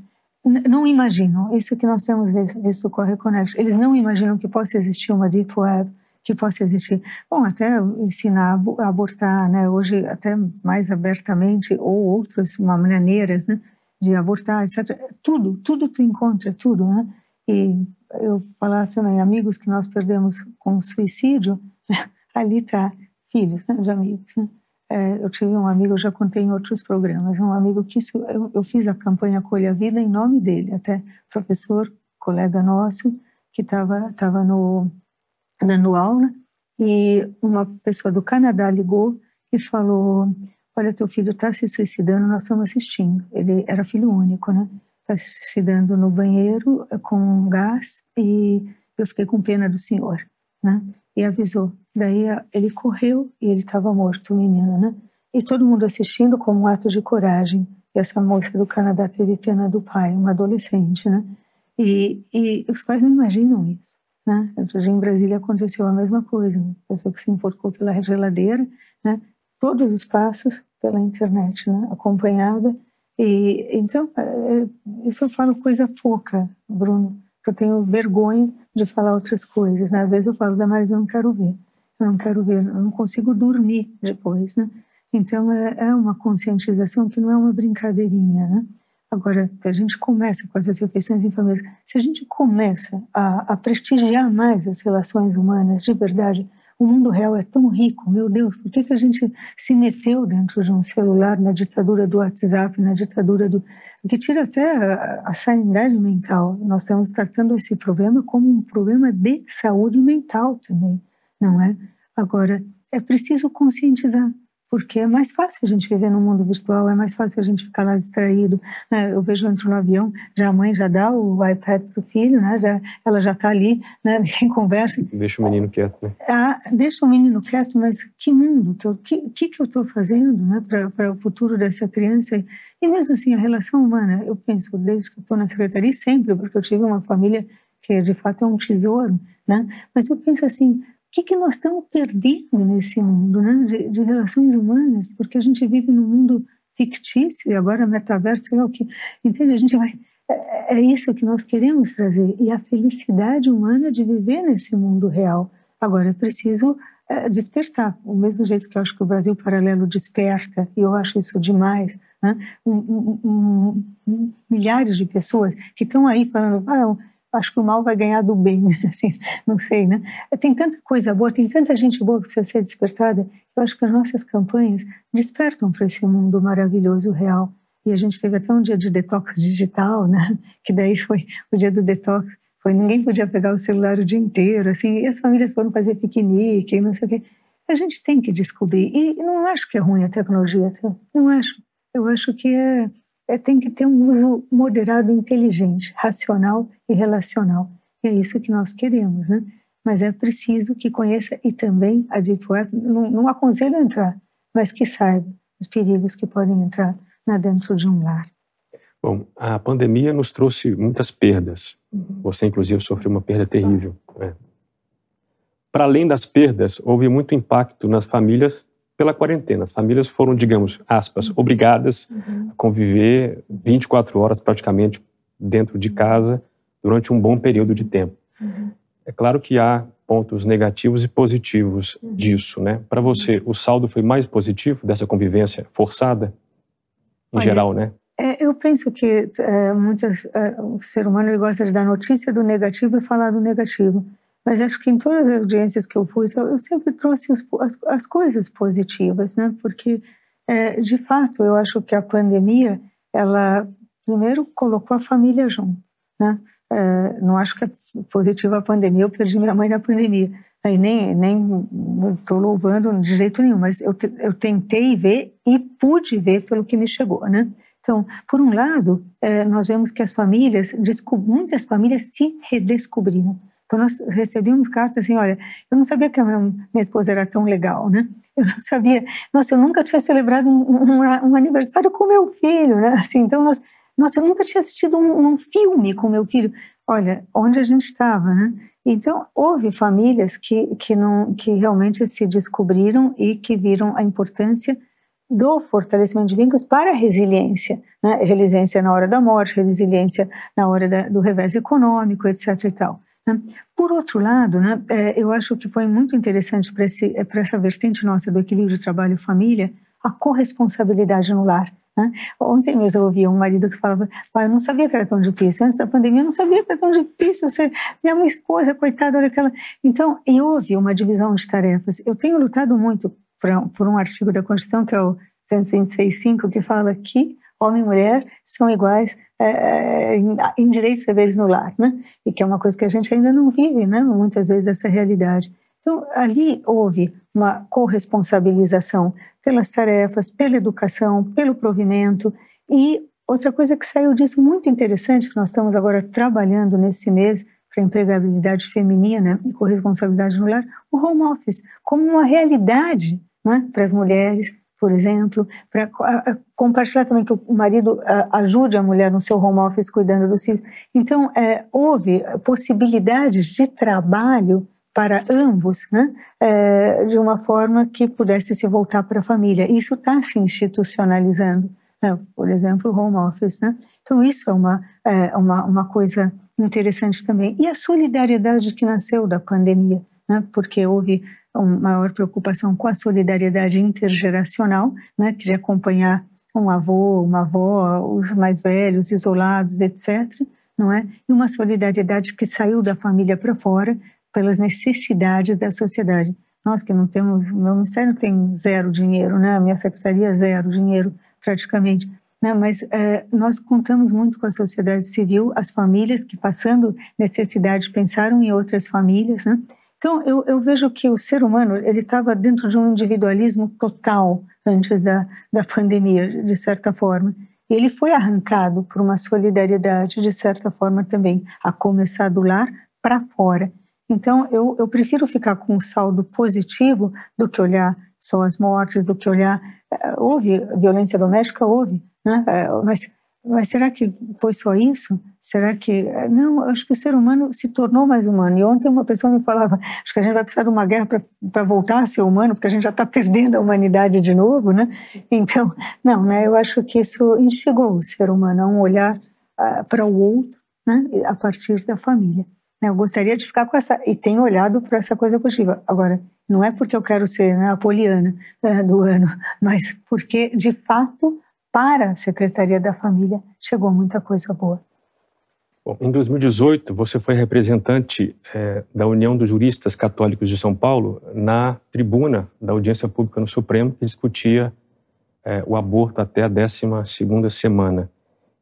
[SPEAKER 1] não imaginam isso que nós temos visto com a Reconnect. Eles não imaginam que possa existir uma deep web, que possa existir, bom, até ensinar a abortar, né? Hoje até mais abertamente ou outras maneiras, né? De abortar, etc. Tudo, tudo tu encontra, tudo, né? E eu falar também, amigos que nós perdemos com suicídio, [LAUGHS] ali está filhos né, de amigos. Né? É, eu tive um amigo, eu já contei em outros programas, um amigo que eu, eu fiz a campanha Colha a Vida em nome dele, até professor, colega nosso, que estava tava no, dando aula, e uma pessoa do Canadá ligou e falou: Olha, teu filho está se suicidando, nós estamos assistindo. Ele era filho único, né? Se dando no banheiro eh, com gás e eu fiquei com pena do senhor, né? E avisou. Daí ele correu e ele estava morto, o menino, né? E todo mundo assistindo como um ato de coragem. E essa moça do Canadá teve pena do pai, uma adolescente, né? E, e os pais não imaginam isso, né? Hoje em Brasília aconteceu a mesma coisa. Uma pessoa que se enforcou pela geladeira, né? Todos os passos pela internet, né? Acompanhada e, então, é, é, isso eu falo coisa pouca, Bruno, que eu tenho vergonha de falar outras coisas. Né? Às vezes eu falo, mas eu não quero ver, eu não quero ver, eu não consigo dormir depois. Né? Então, é, é uma conscientização que não é uma brincadeirinha. Né? Agora, a gente começa com essas refeições em família, se a gente começa a, a prestigiar mais as relações humanas de verdade, o mundo real é tão rico, meu Deus, por que, que a gente se meteu dentro de um celular na ditadura do WhatsApp, na ditadura do. que tira até a, a sanidade mental. Nós estamos tratando esse problema como um problema de saúde mental também, não é? Agora, é preciso conscientizar porque é mais fácil a gente viver no mundo virtual, é mais fácil a gente ficar lá distraído. Né? Eu vejo entro no avião, já a mãe já dá o iPad para o filho, né? já, ela já está ali, né? [LAUGHS] ninguém conversa.
[SPEAKER 2] Deixa o menino quieto. Né?
[SPEAKER 1] Ah, deixa o menino quieto, mas que mundo, que, que, que, que eu estou fazendo né? para o futuro dessa criança? E mesmo assim, a relação humana, eu penso, desde que estou na secretaria, sempre, porque eu tive uma família que de fato é um tesouro, né? mas eu penso assim, que, que nós estamos perdendo nesse mundo né, de, de, relações humanas, porque a gente vive num mundo fictício e agora metaverso, sei lá o que. Entende? A gente vai. É, é isso que nós queremos trazer e a felicidade humana de viver nesse mundo real. Agora é preciso é, despertar, o mesmo jeito que eu acho que o Brasil Paralelo desperta, e eu acho isso demais. Né? Um, um, um, milhares de pessoas que estão aí falando, ah, acho que o mal vai ganhar do bem, [LAUGHS] assim, não sei, né? Tem tanta coisa boa, tem tanta gente boa que precisa ser despertada. Eu acho que as nossas campanhas despertam para esse mundo maravilhoso, real. E a gente teve até um dia de detox digital, né? [LAUGHS] Que daí foi o dia do detox. Foi ninguém podia pegar o celular o dia inteiro, assim. E as famílias foram fazer piquenique, não sei o quê. A gente tem que descobrir. E não acho que é ruim a tecnologia, tá? não acho. Eu acho que é é, tem que ter um uso moderado, inteligente, racional e relacional. E é isso que nós queremos, né? Mas é preciso que conheça e também a Deep Web, não, não aconselho a entrar, mas que saiba os perigos que podem entrar na dentro de um lar.
[SPEAKER 2] Bom, a pandemia nos trouxe muitas perdas. Uhum. Você, inclusive, sofreu uma perda terrível. Né? Para além das perdas, houve muito impacto nas famílias pela quarentena. As famílias foram, digamos, aspas, uhum. obrigadas uhum. a conviver 24 horas praticamente dentro de casa durante um bom período de tempo. Uhum. É claro que há pontos negativos e positivos uhum. disso, né? Para você, o saldo foi mais positivo dessa convivência forçada, em Olha, geral, né?
[SPEAKER 1] É, eu penso que é, muitas, é, o ser humano gosta de dar notícia do negativo e falar do negativo. Mas acho que em todas as audiências que eu fui, eu sempre trouxe os, as, as, coisas positivas, né? Porque, é, de fato, eu acho que a pandemia, ela primeiro colocou a família junto, né? É, não acho que é positiva a pandemia, eu perdi minha mãe na pandemia. Aí nem nem estou louvando de jeito nenhum, mas eu, eu tentei ver e pude ver pelo que me chegou, né? Então, por um lado, é, nós vemos que as famílias, muitas famílias se redescobriram. Nós recebemos cartas assim: olha, eu não sabia que a minha, esposa era tão legal, né? Eu não sabia, nossa, eu nunca tinha celebrado um, um, um aniversário com meu filho, né? Assim, então, nós, nossa, eu nunca tinha assistido um, um filme com meu filho. Olha, onde a gente estava, né? Então, houve famílias que, que, não, que realmente se descobriram e que viram a importância do fortalecimento de vínculos para a resiliência, né? resiliência na hora da morte, resiliência na hora da, do revés econômico, etc. e tal. Por outro lado, né, é, eu acho que foi muito interessante para essa vertente nossa do equilíbrio trabalho-família a corresponsabilidade no lar. Né? Ontem mesmo eu ouvi um marido que falava: pai, eu não sabia que era tão difícil. Antes da pandemia, eu não sabia que era tão difícil. Você, minha esposa, coitada, olha aquela. Então, e houve uma divisão de tarefas. Eu tenho lutado muito por um artigo da Constituição, que é o 126.5, que fala que homem e mulher são iguais é, em, em, direitos e deveres no lar, né? E que é uma coisa que a gente ainda não vive, né? Muitas vezes essa realidade. Então, ali houve uma corresponsabilização pelas tarefas, pela educação, pelo provimento. E outra coisa que saiu disso muito interessante, que nós estamos agora trabalhando nesse mês para empregabilidade feminina e corresponsabilidade no lar, o home office, como uma realidade né, para as mulheres, por exemplo, para compartilhar também que o marido ajude a mulher no seu home office cuidando dos filhos. Então, é, houve possibilidades de trabalho para ambos, né, é, de uma forma que pudesse se voltar para a família. Isso está se institucionalizando, né, por exemplo, o home office. Né? Então, isso é uma, é uma, uma coisa interessante também. E a solidariedade que nasceu da pandemia, né, porque houve uma maior preocupação com a solidariedade intergeracional, né, que de acompanhar um avô, uma avó, os mais velhos, isolados, etc., não é? E uma solidariedade que saiu da família para fora, pelas necessidades da sociedade. Nós que não temos, meu ministério tem zero dinheiro, né? Minha secretaria zero dinheiro praticamente, né? Mas é, nós contamos muito com a sociedade civil, as famílias que passando necessidade pensaram em outras famílias, né? Então eu, eu vejo que o ser humano ele estava dentro de um individualismo total antes da, da pandemia, de certa forma. E ele foi arrancado por uma solidariedade, de certa forma também, a começar do lar para fora. Então, eu, eu prefiro ficar com um saldo positivo do que olhar só as mortes, do que olhar. Eh, houve violência doméstica? Houve, né? Eh, mas, mas será que foi só isso? Será que. Eh, não, acho que o ser humano se tornou mais humano. E ontem uma pessoa me falava: acho que a gente vai precisar de uma guerra para voltar a ser humano, porque a gente já está perdendo a humanidade de novo, né? Então, [LAUGHS] não, né? Eu acho que isso instigou o ser humano a um olhar uh, para o outro, né? A partir da família. Né, eu gostaria de ficar com essa. E tenho olhado para essa coisa positiva. Agora, não é porque eu quero ser né, a poliana né, do ano, [LAUGHS] mas porque, de fato, para a Secretaria da Família chegou muita coisa boa.
[SPEAKER 2] Bom, em 2018, você foi representante é, da União dos Juristas Católicos de São Paulo na tribuna da audiência pública no Supremo que discutia é, o aborto até a 12 semana.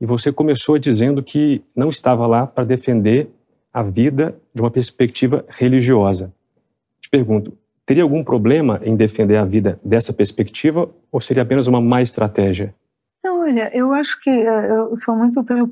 [SPEAKER 2] E você começou dizendo que não estava lá para defender a vida de uma perspectiva religiosa. Te pergunto, teria algum problema em defender a vida dessa perspectiva ou seria apenas uma má estratégia?
[SPEAKER 1] Olha, eu acho que eh, eu sou muito pelo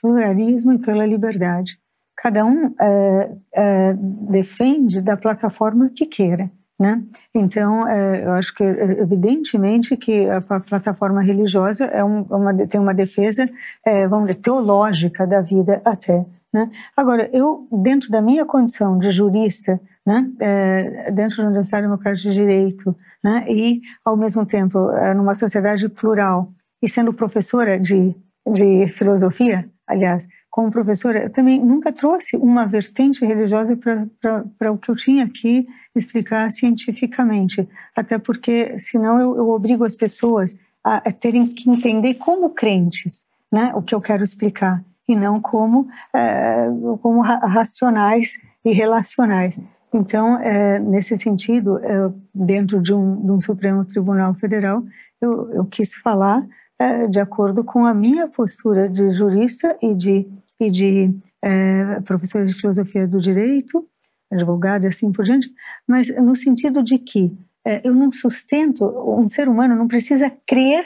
[SPEAKER 1] pluralismo e pela liberdade. Cada um é, é, defende da plataforma que queira. Né? Então, é, eu acho que evidentemente que a plataforma religiosa é um, uma, tem uma defesa, é, vamos dizer, teológica da vida até. Né? Agora, eu, dentro da minha condição de jurista, né, é, dentro da Universidade Democrática de Direito, né, e, ao mesmo tempo, é, numa sociedade plural, e sendo professora de, de filosofia, aliás, como professora, eu também nunca trouxe uma vertente religiosa para o que eu tinha que explicar cientificamente, até porque, senão, eu, eu obrigo as pessoas a, a terem que entender como crentes, né, o que eu quero explicar e não como é, como racionais e relacionais. Então, é, nesse sentido, é, dentro de um, de um, Supremo Tribunal Federal, eu, eu quis falar é, de acordo com a minha postura de jurista e de, e de é, professora de filosofia do direito, advogada e assim por diante, mas no sentido de que é, eu não sustento, um ser humano não precisa crer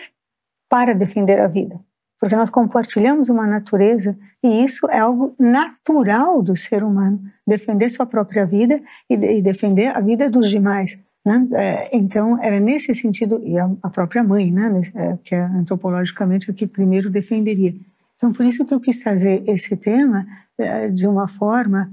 [SPEAKER 1] para defender a vida porque nós compartilhamos uma natureza e isso é algo natural do ser humano, defender sua própria vida e, e defender a vida dos demais. Né? É, então, era nesse sentido, e a, própria mãe, né, é, que é antropologicamente a que primeiro defenderia. Então, por isso que eu quis trazer esse tema é, de uma forma,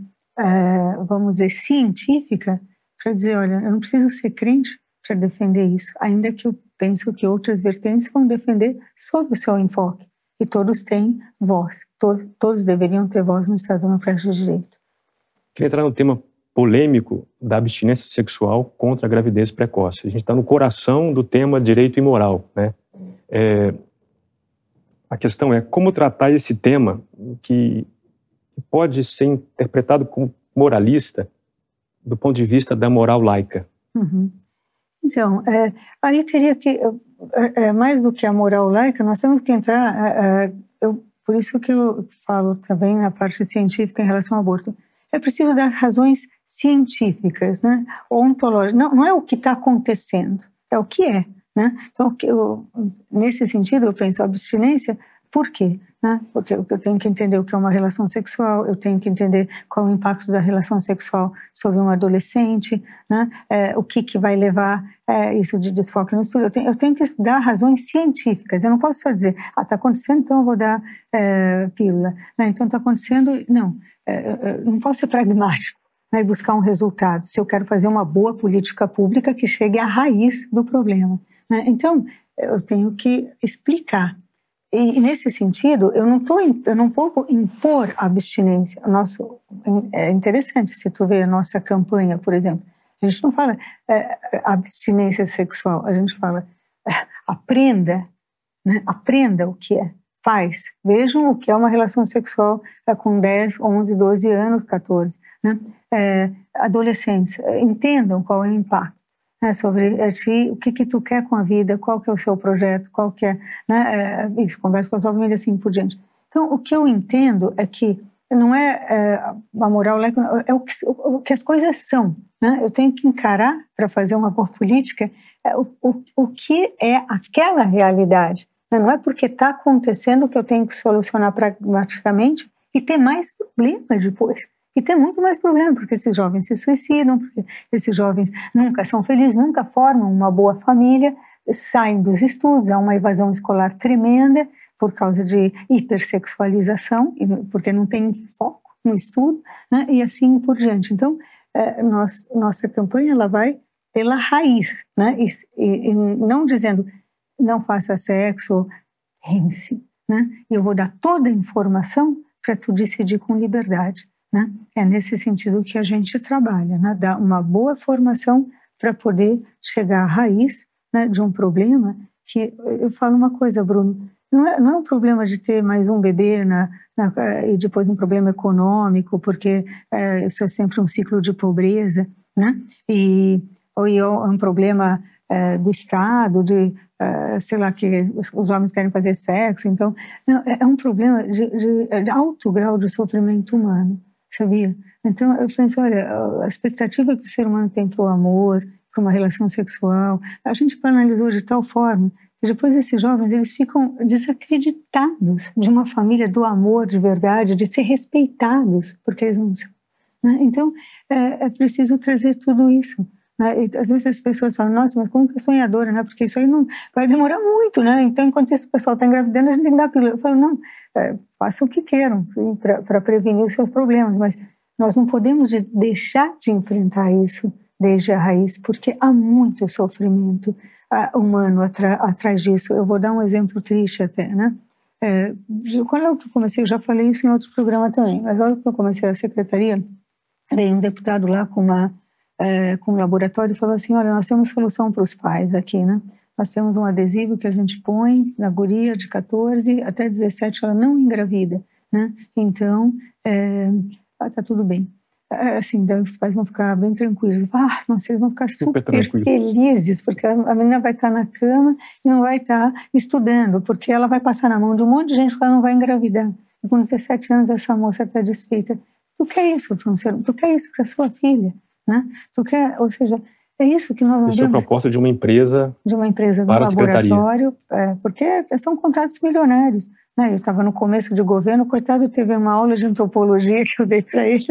[SPEAKER 1] vamos dizer, científica, para dizer: olha, eu não preciso ser crente para defender isso, ainda que eu penso que outras vertentes vão defender sob o seu enfoque e todos têm voz, to todos deveriam ter voz no Estado Democrático de Direito.
[SPEAKER 2] Queria entrar no tema polêmico da abstinência sexual contra a gravidez precoce. A gente está no coração do tema direito e moral, né? É, a questão é como tratar esse tema que pode ser interpretado como moralista do ponto de vista da moral laica.
[SPEAKER 1] Uhum. Então, é, aí teria que é, é, mais do que a moral laica, nós temos que entrar. É, é, eu, por isso que eu falo também na parte científica em relação ao aborto. É preciso dar razões científicas, né? ontológicas. Não, não é o que está acontecendo, é o que é. Né? Então, eu, nesse sentido, eu penso abstinência, por quê? né? Porque eu tenho que entender o que é uma relação sexual, eu tenho que entender qual é o impacto da relação sexual sobre um adolescente, né? É, o que, que vai levar é, isso de desfoque no estudo. Eu tenho, eu tenho, que dar razões científicas. Eu não posso só dizer, ah, está acontecendo, então eu vou dar é, pílula. Né? Então está acontecendo, não. É, não posso ser pragmático. E buscar um resultado, se eu quero fazer uma boa política pública que chegue à raiz do problema. Né? Então, eu tenho que explicar e, nesse sentido, eu não, tô, eu não vou impor abstinência. Nosso, é interessante se tu vê a nossa campanha, por exemplo. A gente não fala é, abstinência sexual, a gente fala é, aprenda, né? aprenda o que é. Pais, vejam o que é uma relação sexual com 10, 11, 12 anos, 14. Né? É, adolescentes, entendam qual é o impacto né, sobre ti, o que que tu quer com a vida, qual que é o seu projeto, qual que é, né, é, isso, conversa com a sua família assim por diante. Então, o que eu entendo é que não é, é a moral é o que, o que as coisas são, né? Eu tenho que encarar para fazer uma boa política é, o, o, o que é aquela realidade. Né? Não é porque está acontecendo que eu tenho que solucionar pragmaticamente e ter mais problemas depois. E tem muito mais problema, porque esses jovens se suicidam, porque esses jovens nunca são felizes, nunca formam uma boa família, saem dos estudos, há uma evasão escolar tremenda por causa de hipersexualização, porque não tem foco no estudo, né? e assim por diante. Então, é, nós, nossa campanha ela vai pela raiz, né? E, e, e não dizendo não faça sexo, pense, né? Eu vou dar toda a informação para tu decidir com liberdade. Né? É nesse sentido que a gente trabalha, né? dar uma boa formação para poder chegar à raiz né, de um problema que, eu falo uma coisa, Bruno, não é, não é um problema de ter mais um bebê na, na, e depois um problema econômico, porque é, isso é sempre um ciclo de pobreza, né? E, ou é um problema é, do Estado, de, é, sei lá, que os, homens querem fazer sexo. Então, não, é, é um problema de, de, de alto grau de sofrimento humano sabia? Então eu penso, olha, a expectativa que o ser humano tem para o amor, para uma relação sexual, a gente banalizou de tal forma que depois esses jovens eles ficam desacreditados de uma família do amor de verdade, de ser respeitados, porque eles não são. Né? Então é, é, preciso trazer tudo isso. Né? E, às vezes as pessoas falam, nossa, mas como que é sonhadora, né? Porque isso aí não vai demorar muito, né? Então enquanto esse pessoal está engravidando, a gente tem que dar pílula. Eu falo, não, é, façam o que queiram para prevenir os seus problemas, mas nós não podemos de deixar de enfrentar isso desde a raiz, porque há muito sofrimento uh, humano atrás disso. Eu vou dar um exemplo triste até, né? É, quando eu comecei, eu já falei isso em outro programa também, mas logo que eu comecei a secretaria, veio um deputado lá com, uma, é, com um laboratório e falou assim, olha, nós temos solução para os pais aqui, né? nós temos um adesivo que a gente põe na guria de 14 até 17, ela não engravida, né? Então, é, tá tudo bem. É, assim, os pais vão ficar bem tranquilos. Ah, não sei, vão ficar super, super felizes, porque a menina vai estar na cama e não vai estar estudando, porque ela vai passar na mão de um monte de gente que ela não vai engravidar. E com 17 anos, essa moça está desfeita. Tu quer isso para um ser, tu quer isso para sua filha, né? Quer, ou seja, é isso que nós
[SPEAKER 2] Isso é proposta de uma empresa
[SPEAKER 1] de uma empresa do laboratório, é, porque são contratos milionários. Né? Eu estava no começo de governo, coitado, teve uma aula de antropologia que eu dei para ele.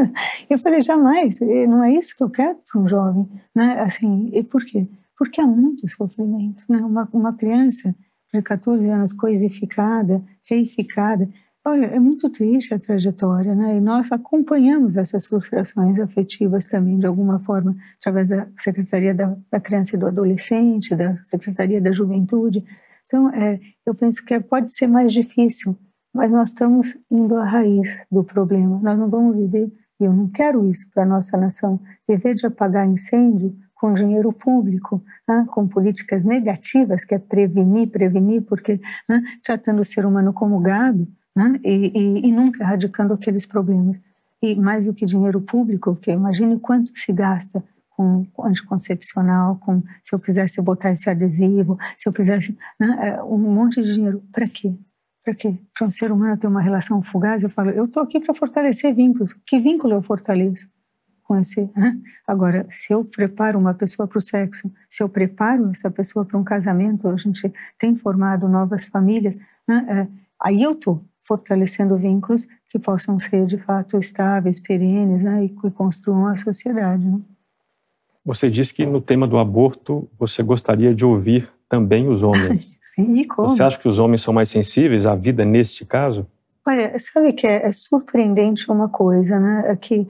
[SPEAKER 1] Eu falei, jamais, não é isso que eu quero para um jovem. Né? Assim, e por quê? Porque há muito sofrimento. Né? Uma, uma criança de 14 anos coisificada, reificada, Olha, é muito triste a trajetória, né? E nós acompanhamos essas frustrações afetivas também, de alguma forma, através da Secretaria da, da Criança e do Adolescente, da Secretaria da Juventude. Então, é, eu penso que pode ser mais difícil, mas nós estamos indo à raiz do problema. Nós não vamos viver, e eu não quero isso para a nossa nação, viver de apagar incêndio com dinheiro público, né? com políticas negativas, que é prevenir, prevenir, porque né? tratando o ser humano como gado, né? e, e, e, nunca erradicando aqueles problemas. E mais do que dinheiro público, imagine quanto se gasta com, anticoncepcional, com se eu quisesse botar esse adesivo, se eu quisesse né? É, um monte de dinheiro, para quê? Para quê? Para um ser humano ter uma relação fugaz, eu falo, eu estou aqui para fortalecer vínculos. Que vínculo eu fortaleço? com esse. Né? Agora, se eu preparo uma pessoa para o sexo, se eu preparo essa pessoa para um casamento, a gente tem formado novas famílias, né? é, aí eu estou fortalecendo vínculos que possam ser de fato estáveis, perenes, né, e que construam a sociedade. Né?
[SPEAKER 2] Você disse que no tema do aborto você gostaria de ouvir também os homens. [LAUGHS]
[SPEAKER 1] Sim, e como?
[SPEAKER 2] Você acha que os homens são mais sensíveis à vida neste caso?
[SPEAKER 1] Olha, sabe que é, é surpreendente uma coisa, né? É que,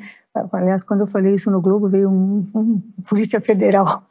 [SPEAKER 1] aliás, quando eu falei isso no Globo, veio um, um polícia federal?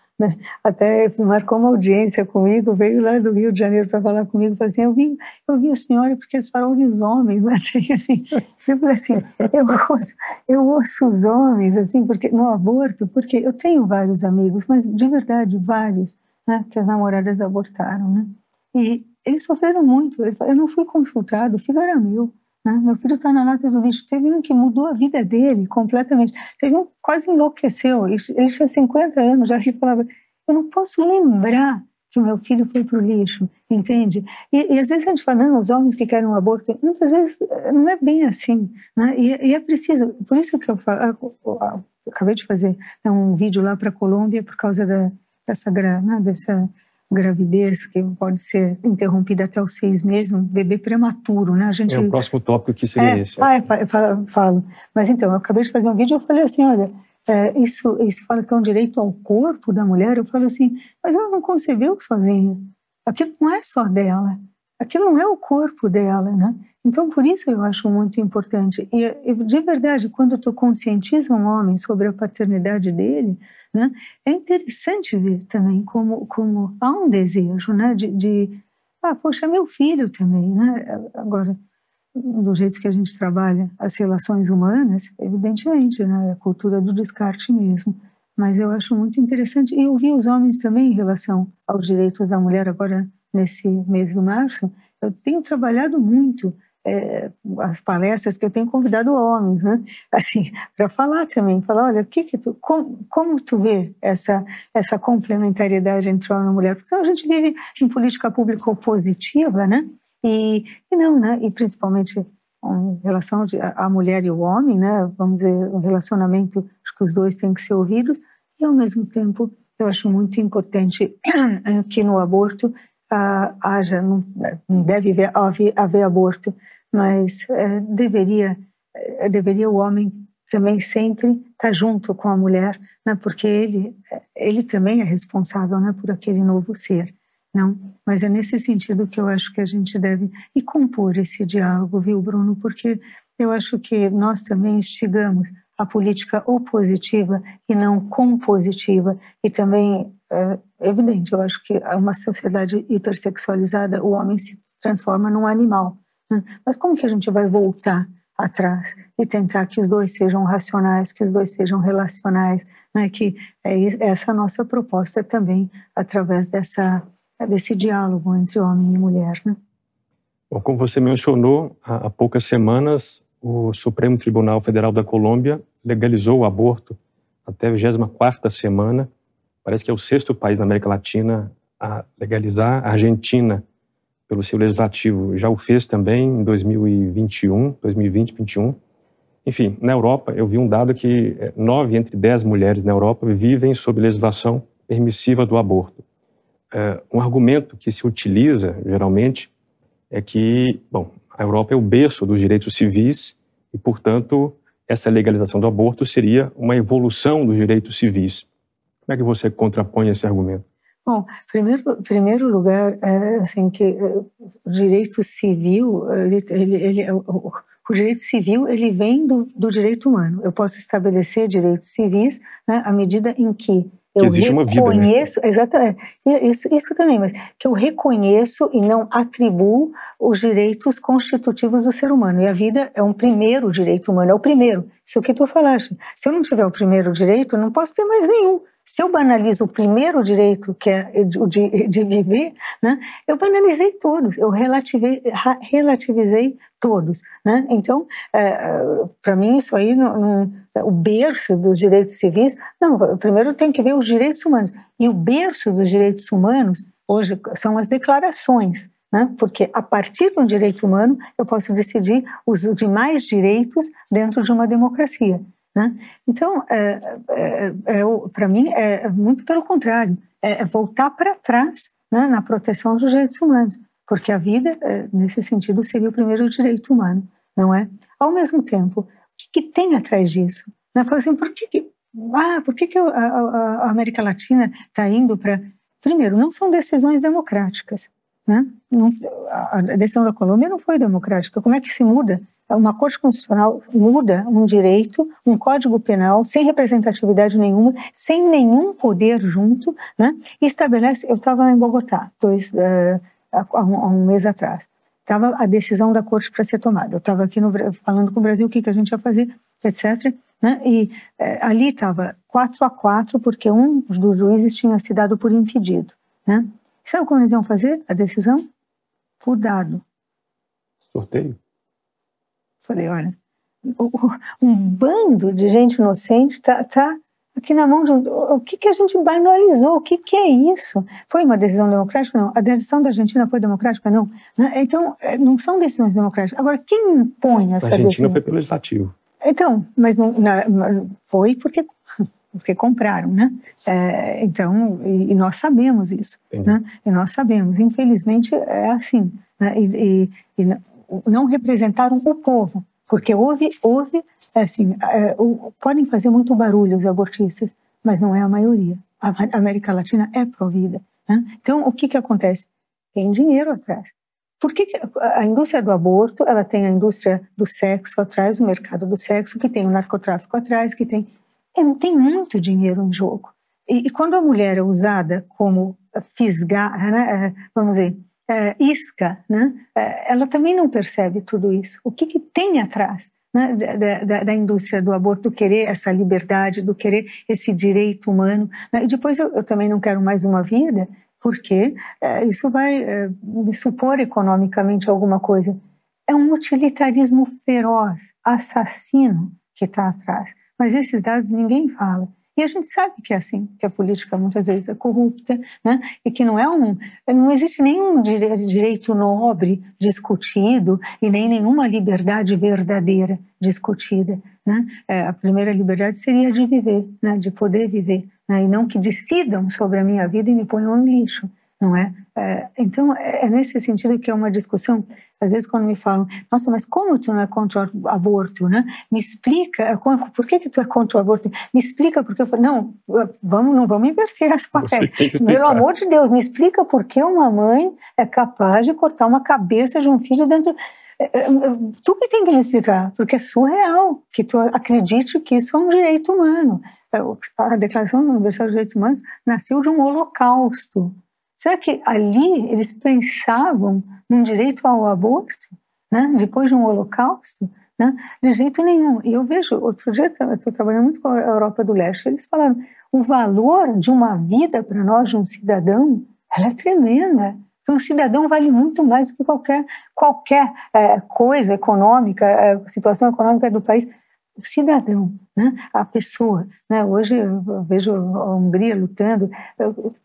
[SPEAKER 1] Até marcou uma audiência comigo, veio lá do Rio de Janeiro para falar comigo, falou assim, eu vi, eu vi a senhora porque a senhora ouve os homens, né? [LAUGHS] assim, eu falei assim, eu ouço, eu ouço os homens, assim, porque no aborto, porque eu tenho vários amigos, mas de verdade, vários, né, que as namoradas abortaram, né? E eles sofreram muito, eu não fui consultado, o filho era meu, né? Meu filho está na lata do lixo. Teve um que mudou a vida dele completamente. Teve um que quase enlouqueceu. Ele, tinha 50 anos, já ele [LAUGHS] falava: Eu não posso lembrar que o meu filho foi para o lixo, entende? E, e, às vezes a gente fala, não, os homens que querem um aborto, muitas vezes eh, não é bem assim, né? E, e é preciso, por isso que eu, falo, eu acabei de fazer né, um vídeo lá para a Colômbia por causa da, dessa, né, dessa gravidez que pode ser interrompida até os seis meses, um bebê prematuro, né? A
[SPEAKER 2] gente... É o próximo tópico que seria
[SPEAKER 1] é,
[SPEAKER 2] esse.
[SPEAKER 1] Ah, eu falo, falo. Mas então, eu acabei de fazer um vídeo e eu falei assim, olha, é, isso, isso fala que é um direito ao corpo da mulher. Eu falo assim, mas ela não concebeu sozinha. Aquilo não é só dela. Aquilo não é o corpo dela, né? Então, por isso eu acho muito importante. E, de verdade, quando tu conscientiza um homem sobre a paternidade dele, né, é interessante ver também como, como há um desejo né, de, de ah, poxa, meu filho também, né? Agora, do jeito que a gente trabalha as relações humanas, evidentemente, né, a cultura do descarte mesmo. Mas eu acho muito interessante. E ouvir os homens também em relação aos direitos da mulher, agora nesse mês de março, eu tenho trabalhado muito é, as palestras que eu tenho convidado homens, né? Assim, [LAUGHS] para falar também, falar, olha, que que tu, como, como tu vê essa essa complementariedade entre homem e mulher? Porque a gente vive em política pública opositiva, né? E, e não, né? E principalmente em relação à mulher e o homem, né? Vamos dizer, o relacionamento, acho que os dois têm que ser ouvidos. E ao mesmo tempo, eu acho muito importante [CLEARS THROAT] que no aborto ah, haja, não, deve haver, haver aborto, mas é, deveria, é, deveria o homem também sempre estar junto com a mulher, né? porque ele, ele também é responsável né? por aquele novo ser. Não, mas é nesse sentido que eu acho que a gente deve e compor esse diálogo, viu, Bruno? Porque eu acho que nós também instigamos a política opositiva e não compositiva e também é evidente, eu acho que uma sociedade hipersexualizada, o homem se transforma num animal. Né? Mas como que a gente vai voltar atrás e tentar que os dois sejam racionais, que os dois sejam relacionais, né? que é essa nossa proposta também através dessa desse diálogo entre homem e mulher. Né?
[SPEAKER 2] Bom, como você mencionou, há poucas semanas o Supremo Tribunal Federal da Colômbia legalizou o aborto até a 24ª semana. Parece que é o sexto país na América Latina a legalizar. A Argentina, pelo seu legislativo, já o fez também em 2021, 2020, 2021. Enfim, na Europa, eu vi um dado que eh, nove entre dez mulheres na Europa vivem sob legislação permissiva do aborto. É, um argumento que se utiliza, geralmente, é que, bom, a Europa é o berço dos direitos civis e, portanto, essa legalização do aborto seria uma evolução dos direitos civis. Como é que você contrapõe esse argumento?
[SPEAKER 1] Bom, primeiro, primeiro lugar, é, assim que é, o direito civil, ele, ele, ele o, o, direito civil ele vem do, do, direito humano. Eu posso estabelecer direitos civis né, à medida em que eu
[SPEAKER 2] que existe
[SPEAKER 1] reconheço,
[SPEAKER 2] uma vida, né?
[SPEAKER 1] exatamente, isso, isso também, mas que eu reconheço e não atribuo os direitos constitutivos do ser humano. E a vida é um primeiro direito humano, é o primeiro. Isso é o que tu falaste. Se eu não tiver o primeiro direito, não posso ter mais nenhum. Se eu banalizo o primeiro direito, que é o de, de, viver, né, eu banalizei todos, eu relativei, relativizei todos. Né? Então, é, para mim, isso aí, não, não, o berço dos direitos civis, não, primeiro tem que ver os direitos humanos. E o berço dos direitos humanos, hoje, são as declarações. Né? Porque a partir do direito humano eu posso decidir os demais direitos dentro de uma democracia. Né? Então, é, é, é, para mim, é muito pelo contrário, é, é voltar para trás né, na proteção dos direitos humanos, porque a vida, é, nesse sentido, seria o primeiro direito humano, não é? Ao mesmo tempo, o que, que tem atrás disso? Né? Fala assim, por que, que ah, por que, que a, a, a América Latina está indo para. Primeiro, não são decisões democráticas. Né? Não, a decisão da Colômbia não foi democrática. Como é que se muda uma Corte Constitucional muda um direito, um Código Penal, sem representatividade nenhuma, sem nenhum poder junto, né? e estabelece. Eu estava em Bogotá, dois, uh, há, um, há, um, mês atrás. Estava a decisão da Corte para ser tomada. Eu estava aqui no, falando com o Brasil o que, que a gente ia fazer, etc. Né? E uh, ali estava 4 a 4, porque um dos juízes tinha se dado por impedido. Né? Sabe como eles iam fazer a decisão? Por dado.
[SPEAKER 2] Sorteio?
[SPEAKER 1] Falei, olha, um bando de gente inocente está tá aqui na mão de um. O que, que a gente banalizou? O que, que é isso? Foi uma decisão democrática? Não. A decisão da Argentina foi democrática? Não. Né? Então, é, não são decisões democráticas. Agora, quem impõe essa decisão? A
[SPEAKER 2] Argentina
[SPEAKER 1] decisão?
[SPEAKER 2] foi pelo legislativo.
[SPEAKER 1] Então, mas não, foi porque porque compraram, né? É, então, e, e, nós sabemos isso, né? E nós sabemos, infelizmente é assim, né? e, e, e não representaram o povo, porque houve, houve assim, é, podem fazer muito barulho os abortistas, mas não é a maioria. A América Latina é provida. Né? Então, o que, que acontece? Tem dinheiro atrás. Por que, que a indústria do aborto, ela tem a indústria do sexo atrás, o mercado do sexo, que tem o narcotráfico atrás, que tem... É, tem muito dinheiro em jogo. E, e, quando a mulher é usada como fisgar, né, é, vamos dizer, é, isca, né? É, ela também não percebe tudo isso. O que, que tem atrás né, da, da, da, indústria do aborto, do querer essa liberdade, do querer esse direito humano? Né? E depois eu, eu, também não quero mais uma vida, porque é, isso vai é, me supor economicamente alguma coisa. É um utilitarismo feroz, assassino que está atrás. Mas esses dados ninguém fala. E a gente sabe que é assim, que a política muitas vezes é corrupta, né? E que não é um, não existe nenhum direito nobre discutido e nem nenhuma liberdade verdadeira discutida, né? É, a primeira liberdade seria de viver, né? De poder viver, né? E não que decidam sobre a minha vida e me ponham no lixo não é? é então, é, é nesse sentido que é uma discussão. Às vezes, quando me falam, nossa, mas como tu não é contra o aborto, né? Me explica, é, por que, que tu é contra o aborto? Me explica, porque eu falo, não, vamos, não vamos inverter as papéis. Pelo amor de Deus, me explica por que uma mãe é capaz de cortar uma cabeça de um filho dentro. É, tu que tem que me explicar, porque é surreal que tu acredite que isso é um direito humano. A Declaração Universal dos Direitos Humanos nasceu de um holocausto Será que ali eles pensavam num direito ao aborto, né? depois de um holocausto? Né? De jeito nenhum. E eu vejo, outro dia, estou trabalhando muito com a Europa do Leste, eles falaram: o valor de uma vida para nós, de um cidadão, ela é tremenda. O cidadão vale muito mais do que qualquer, qualquer é, coisa econômica, é, situação econômica do país. O cidadão, né? a pessoa. Né? Hoje eu vejo a Hungria lutando,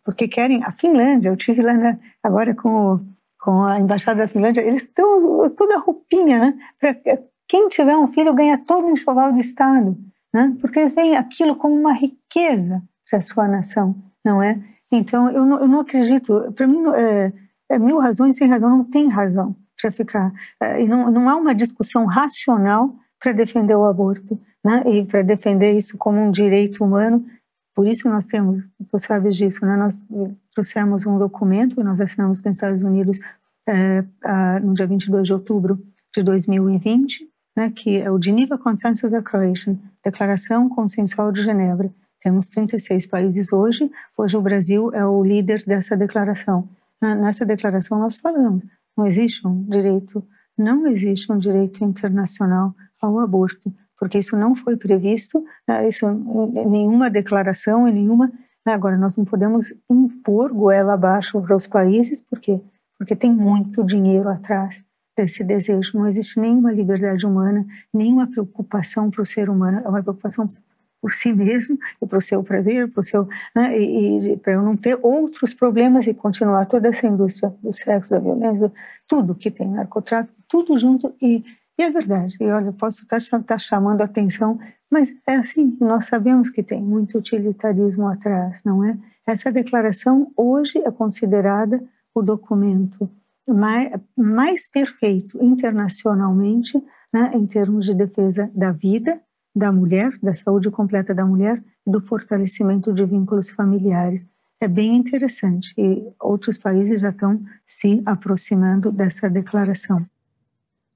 [SPEAKER 1] porque querem. A Finlândia, eu tive lá na, agora com, com a embaixada da Finlândia, eles estão toda roupinha, né? Pra, quem tiver um filho ganha todo o enxoval do Estado, né? porque eles veem aquilo como uma riqueza para a sua nação, não é? Então, eu não, eu não acredito, para mim, é, é, mil razões sem razão, não tem razão para ficar. É, não, não há uma discussão racional para defender o aborto, né? e para defender isso como um direito humano. Por isso nós temos, tu sabes disso, né? nós trouxemos um documento, nós assinamos com os Estados Unidos é, a, no dia 22 de outubro de 2020, né, que é o Geneva Consensus Declaration, Declaração Consensual de Genebra. Temos 36 países hoje, hoje o Brasil é o líder dessa declaração. Nessa declaração nós falamos, não existe um direito, não existe um direito internacional ao aborto, porque isso não foi previsto, né, isso nenhuma declaração, em nenhuma. Né, agora nós não podemos impor goela abaixo para os países, porque porque tem muito dinheiro atrás desse desejo. Não existe nenhuma liberdade humana, nenhuma preocupação para o ser humano, é uma preocupação por si mesmo e para o seu prazer, para o seu, né, e, e para eu não ter outros problemas e continuar toda essa indústria do sexo, da violência, tudo que tem narcotráfico, tudo junto e, e é verdade. E olha, posso estar, estar chamando a atenção, mas é assim. Nós sabemos que tem muito utilitarismo atrás, não é? Essa declaração hoje é considerada o documento mais, mais perfeito internacionalmente, né, em termos de defesa da vida da mulher, da saúde completa da mulher e do fortalecimento de vínculos familiares. É bem interessante e outros países já estão se aproximando dessa declaração.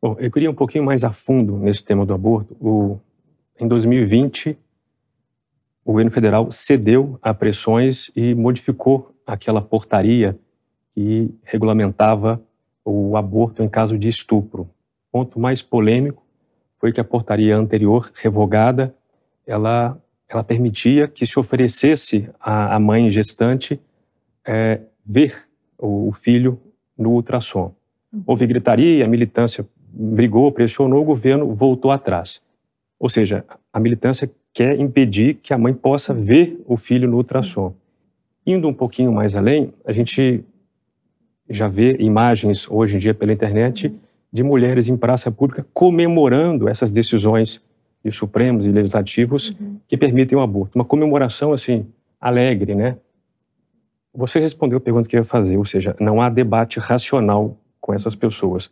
[SPEAKER 2] Bom, eu queria um pouquinho mais a fundo nesse tema do aborto. O, em 2020, o governo federal cedeu a pressões e modificou aquela portaria que regulamentava o aborto em caso de estupro. Ponto mais polêmico foi que a portaria anterior, revogada, ela, ela permitia que se oferecesse à, mãe gestante é, ver o, o, filho no ultrassom. Houve gritaria, a militância brigou, pressionou, o governo voltou atrás. Ou seja, a militância quer impedir que a mãe possa ver o filho no ultrassom. Indo um pouquinho mais além, a gente já vê imagens hoje em dia pela internet de mulheres em praça pública comemorando essas decisões de supremos e legislativos uhum. que permitem o aborto. Uma comemoração, assim, alegre, né? Você respondeu a pergunta que eu ia fazer, ou seja, não há debate racional com essas pessoas.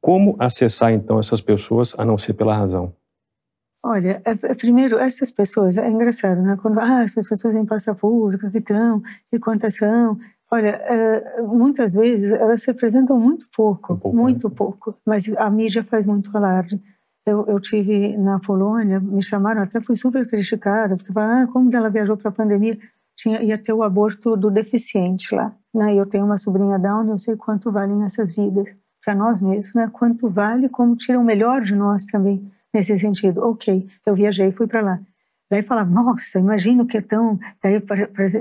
[SPEAKER 2] Como acessar, então, essas pessoas a não ser pela razão?
[SPEAKER 1] Olha, é, é, primeiro, essas pessoas, é engraçado, né? Quando, ah, essas pessoas em pública, que estão, e quantas são? Olha, é, muitas vezes elas se apresentam muito pouco, um pouco muito né? pouco, mas a mídia faz muito alarde. Eu, eu tive na Polônia, me chamaram, até fui super criticada, porque falaram, ah, como ela viajou para a pandemia, tinha, ia ter o aborto do deficiente lá. Né? Eu tenho uma sobrinha Down, eu sei quanto valem essas vidas para nós mesmos, né? quanto vale, como tira o melhor de nós também, nesse sentido. Ok, eu viajei, fui para lá. Daí falava, nossa, imagina o que é tão... Daí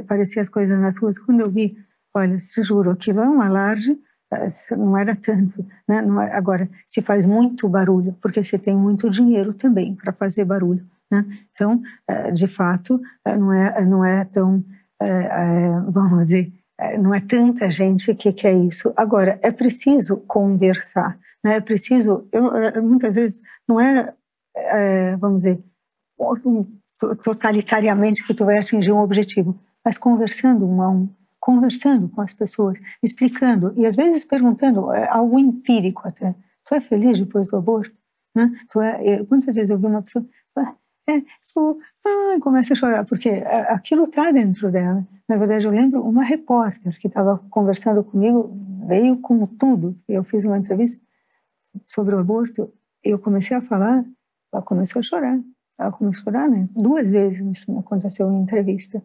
[SPEAKER 1] parecia as coisas nas ruas. Quando eu vi Olha, te juro, aquilo é um alarde, eh, não era tanto. Né? É, agora, se faz muito barulho, porque você tem muito dinheiro também para fazer barulho. Né? Então, eh, de fato, eh, não é, não é tão, vamos dizer, não é tanta gente que quer isso. Agora, é preciso conversar, né? é preciso, eu, muitas vezes, não é, é, vamos dizer, totalitariamente que tu vai atingir um objetivo, mas conversando um a um, conversando com as pessoas, explicando e às vezes perguntando é, algo empírico até. Tu é feliz depois do aborto? Né? Tu é, quantas vezes eu vi uma pessoa é, sou, ah, começa a chorar porque aquilo está dentro dela. Na verdade, eu lembro uma repórter que estava conversando comigo veio com tudo. Eu fiz uma entrevista sobre o aborto. Eu comecei a falar, ela começou a chorar. Ela começou a chorar, né? Duas vezes isso aconteceu em entrevista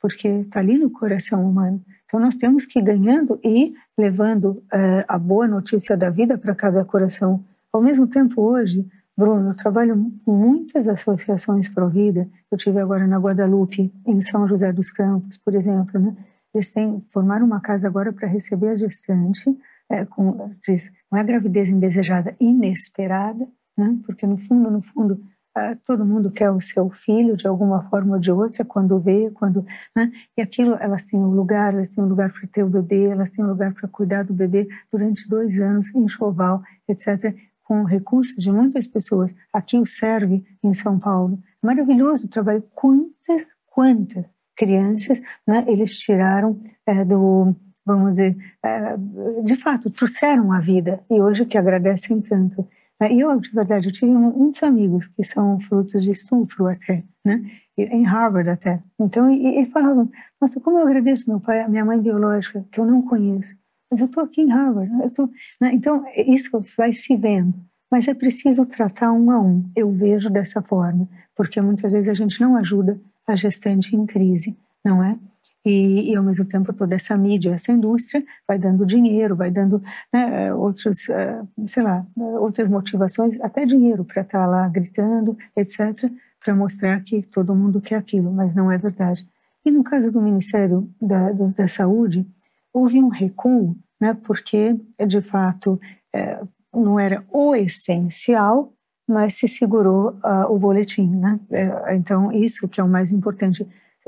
[SPEAKER 1] porque está ali no coração humano. Então nós temos que ir ganhando e levando uh, a boa notícia da vida para cada coração. Ao mesmo tempo, hoje, Bruno, eu trabalho com muitas associações pró-vida. Eu tive agora na Guadalupe, em São José dos Campos, por exemplo, né? eles têm formaram uma casa agora para receber a gestante, é, com, diz, não é gravidez indesejada, inesperada, né? porque no fundo, no fundo, ah, todo mundo quer o seu filho de alguma forma ou de outra quando vê, quando, né? E aquilo, elas têm um lugar, elas têm um lugar para ter o bebê, elas têm um lugar para cuidar do bebê durante dois anos, enxoval, etc com recursos de muitas pessoas. Aqui o serve em São Paulo. Maravilhoso o trabalho. Quantas, quantas crianças né, eles tiraram é, do, vamos dizer, é, de fato, trouxeram a vida e hoje que agradecem tanto. E eu, de verdade, eu tive muitos amigos que são frutos de estupro até, né? Em Harvard até. Então, e, e falavam, nossa, como eu agradeço meu pai, minha mãe biológica, que eu não conheço. Eu estou aqui em Harvard. Eu tô, né? Então, isso vai se vendo. Mas é preciso tratar um a um. Eu vejo dessa forma. Porque muitas vezes a gente não ajuda a gestante em crise, não é? E, e, ao mesmo tempo toda essa mídia, essa indústria vai dando dinheiro, vai dando né, outros, uh, sei lá, outras motivações, até dinheiro para estar tá lá gritando, etc., para mostrar que todo mundo quer aquilo, mas não é verdade. E no caso do Ministério da, da Saúde, houve um recuo, né, porque de fato é, não era o essencial, mas se segurou uh, o boletim, né? É, então isso que é o mais importante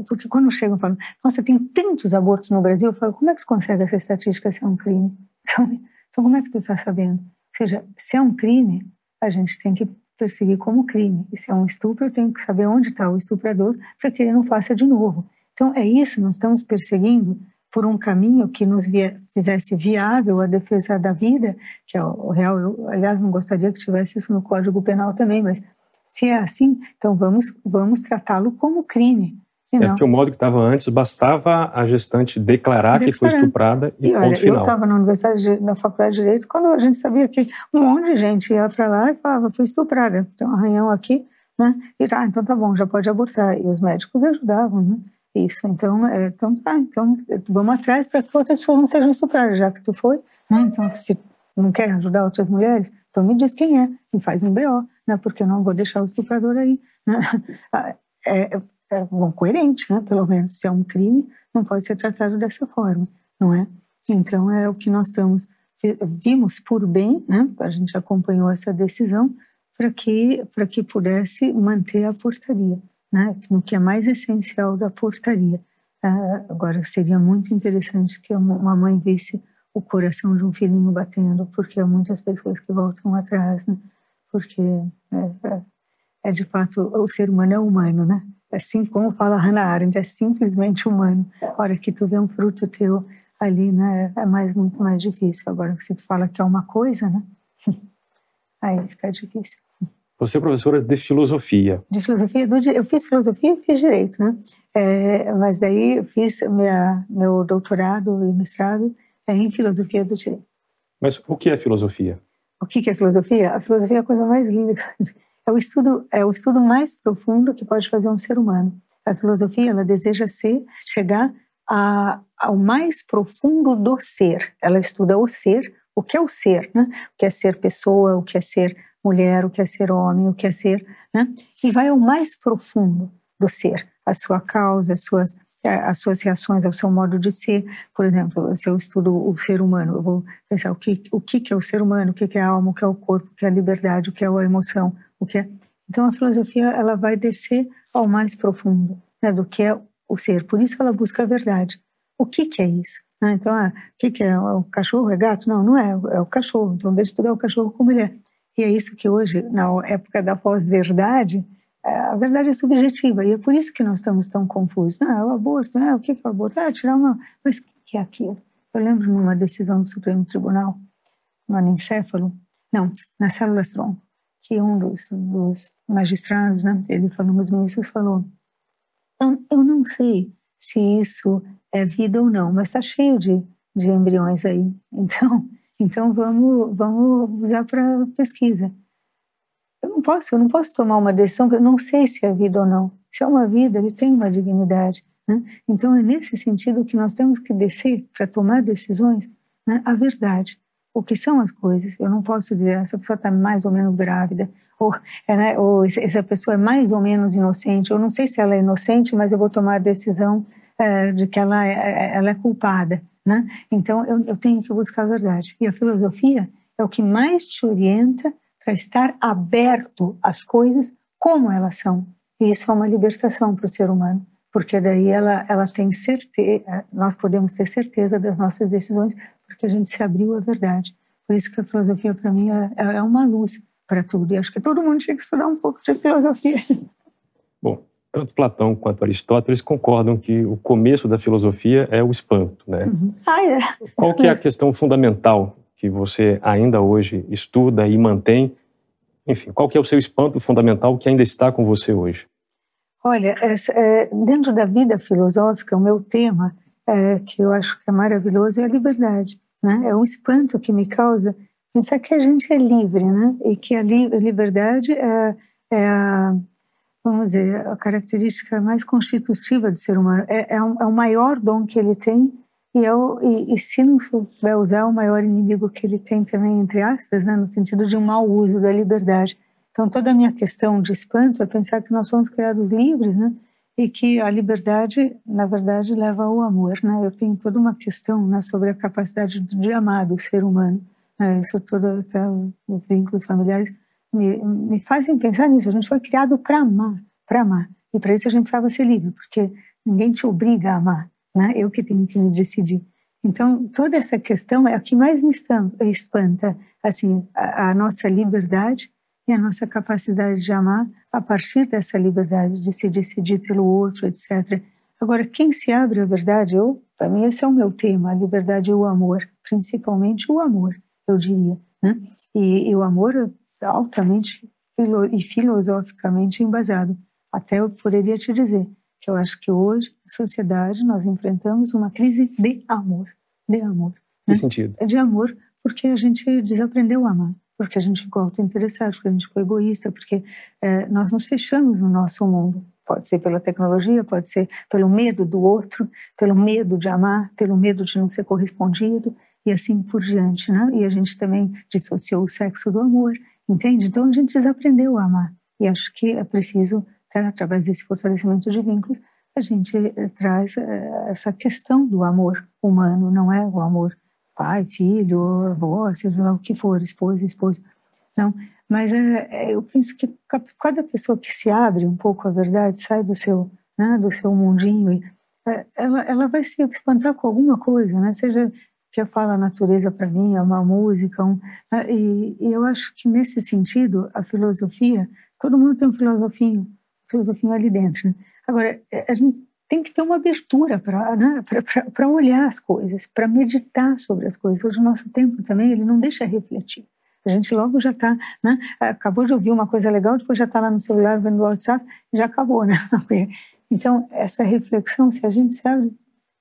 [SPEAKER 1] porque quando chegam e falam, nossa, tem tantos abortos no Brasil, eu falo, como é que você consegue essa estatística se é um crime? [LAUGHS] Então, então como é que tu está sabendo? Ou seja, se é um crime, a gente tem que perseguir como crime. E se é um estupro, eu tenho que saber onde está o estuprador para que ele não faça de novo. Então, é isso, nós estamos perseguindo por um caminho que nos via, fizesse viável a defesa da vida, que é o real. Eu, aliás, não gostaria que tivesse isso no Código Penal também, mas se é assim, então vamos, vamos tratá-lo como crime.
[SPEAKER 2] É porque o modo que estava antes, bastava a gestante declarar, que foi estuprada e, e olha, final.
[SPEAKER 1] Eu estava na universidade, na faculdade de Direito, quando a gente sabia que um monte de gente ia para lá e falava, fui estuprada, tem um arranhão aqui, né? E tá, então tá bom, já pode abortar. E os médicos ajudavam, né? Isso, então, é, então tá, então vamos atrás para que outras pessoas não sejam estupradas, já que tu foi, né? Então, se não quer ajudar outras mulheres, então me diz quem é e faz um BO, né? Porque eu não vou deixar o estuprador aí, né? [LAUGHS] É, é, bom, coerente, né? Pelo menos, se é um crime, não pode ser tratado dessa forma, não é? Então, é o que nós estamos, vimos por bem, né? A gente acompanhou essa decisão para que, que pudesse manter a portaria, né? No que é mais essencial da portaria. Uh, agora, seria muito interessante que uma mãe visse o coração de um filhinho batendo, porque há muitas pessoas que voltam atrás, né? Porque é, é, é de fato, o ser humano é humano, né? assim como fala Hannah Arendt, é simplesmente humano. A hora que tu vê um fruto teu ali, né, é mais, muito mais difícil. Agora, se tu fala que é uma coisa, né, [LAUGHS] aí fica difícil.
[SPEAKER 2] Você é professora de filosofia.
[SPEAKER 1] De filosofia, do, eu fiz filosofia e fiz direito, né? É, mas daí eu fiz minha, meu doutorado e mestrado em filosofia do direito.
[SPEAKER 2] Mas o que é filosofia?
[SPEAKER 1] O que é filosofia? A filosofia é a coisa mais linda é o estudo é o estudo mais profundo que pode fazer um ser humano. A filosofia ela deseja ser chegar a, ao mais profundo do ser. Ela estuda o ser, o que é o ser, né? O que é ser pessoa, o que é ser mulher, o que é ser homem, o que é ser, né? E vai ao mais profundo do ser, a sua causa, as suas é, as suas reações ao seu modo de ser. Por exemplo, se eu estudo o ser humano, eu vou pensar o que, o que é o ser humano, o que é a alma, o que é o corpo, o que é a liberdade, o que é a emoção, o que é... Então, a filosofia ela vai descer ao mais profundo né, do que é o ser. Por isso ela busca a verdade. O que, que é isso? Né? Então, ah, o que, que é? O cachorro é gato? Não, não é. É o cachorro. Então, deixa estudar o cachorro como ele é. E é isso que hoje, na época da pós-verdade, é, a verdade é subjetiva e é por isso que nós estamos tão confusos. Não, é o aborto, né? o que é o aborto? Ah, tirar uma. Mas o que é aquilo? Eu lembro numa decisão do Supremo Tribunal, no anencéfalo, não, na célula Strong, que um dos, dos magistrados, né, ele falou, os ministros falou, então, eu não sei se isso é vida ou não, mas está cheio de, de embriões aí, [LAUGHS] então, então vamos, vamos usar para pesquisa eu não posso, eu não posso tomar uma decisão que eu não sei se é vida ou não. Se é uma vida, ele tem uma dignidade. Né? Então é nesse sentido que nós temos que descer para tomar decisões né, a verdade. O que são as coisas? Eu não posso dizer essa pessoa está mais ou menos grávida, ou, é, né, ou essa pessoa é mais ou menos inocente. Eu não sei se ela é inocente, mas eu vou tomar a decisão é, de que ela é, ela é culpada, né? Então eu, eu tenho que buscar a verdade. E a filosofia é o que mais te orienta para estar aberto às coisas como elas são. E isso é uma libertação para o ser humano, porque daí ela, ela tem certeza, nós podemos ter certeza das nossas decisões, porque a gente se abriu à verdade. Por isso que a filosofia, para mim, é, é uma luz para tudo. E acho que todo mundo tinha que estudar um pouco de filosofia. [LAUGHS]
[SPEAKER 2] Tanto Platão quanto Aristóteles concordam que o começo da filosofia é o espanto, né?
[SPEAKER 1] Uhum. Ah, é.
[SPEAKER 2] Qual que é a questão fundamental que você ainda hoje estuda e mantém? Enfim, qual que é o seu espanto fundamental que ainda está com você hoje?
[SPEAKER 1] Olha, é, dentro da vida filosófica, o meu tema, é, que eu acho que é maravilhoso, é a liberdade. Né? É um espanto que me causa pensar que a gente é livre, né? E que a, li a liberdade é, é, a, vamos dizer, a característica mais constitutiva do ser humano. É, é, um, é o maior dom que ele tem e, é o, e, e, se não souber usar, é o maior inimigo que ele tem também, entre aspas, né? No sentido de um mau uso da liberdade. Então, toda a minha questão de espanto é pensar que nós somos criados livres, né? E que a liberdade, na verdade, leva ao amor, né? Eu tenho toda uma questão né, sobre a capacidade de amar do ser humano. Né? Isso tudo, até os vínculos familiares, me, me fazem pensar nisso. A gente foi criado para amar, para amar. E para isso a gente precisava ser livre, porque ninguém te obriga a amar, né? Eu que tenho que me decidir. Então, toda essa questão é a que mais me espanta, assim, a, a nossa liberdade e a nossa capacidade de amar a partir dessa liberdade de se decidir pelo outro, etc. Agora, quem se abre à verdade, eu, para mim esse é o meu tema, a liberdade e o amor, principalmente o amor, eu diria, né? E, e o amor altamente filo, e filosoficamente embasado. Até eu poderia te dizer que eu acho que hoje, na sociedade, nós enfrentamos uma crise de amor, de amor.
[SPEAKER 2] Né? Que sentido?
[SPEAKER 1] De amor, porque a gente desaprendeu a amar porque a gente ficou autointeressado, porque a gente ficou egoísta, porque é, nós nos fechamos no nosso mundo. Pode ser pela tecnologia, pode ser pelo medo do outro, pelo medo de amar, pelo medo de não ser correspondido e assim por diante, né? E a gente também dissociou o sexo do amor, entende? Então a gente desaprendeu a amar. E acho que é preciso, né, através desse fortalecimento de vínculos, a gente eh, traz eh, essa questão do amor humano, não é o amor pai, filho, avó, seja lá o que for, esposa, esposa. Não, mas é, eu penso que cada pessoa que se abre um pouco à verdade, sai do seu, né, do seu mundinho, ela, ela vai se espantar com alguma coisa, né? Seja eu falo a natureza para mim, é uma música, um, né? e, e, eu acho que nesse sentido a filosofia, todo mundo tem um filosofinho, filosofinho ali dentro. Né? Agora é, a gente tem que ter uma abertura para né, olhar as coisas, para meditar sobre as coisas. Hoje o nosso tempo também ele não deixa refletir. A gente logo já está, né, acabou de ouvir uma coisa legal, depois já está lá no celular vendo o WhatsApp, já acabou, né? [LAUGHS] Então essa reflexão, se a gente se abre,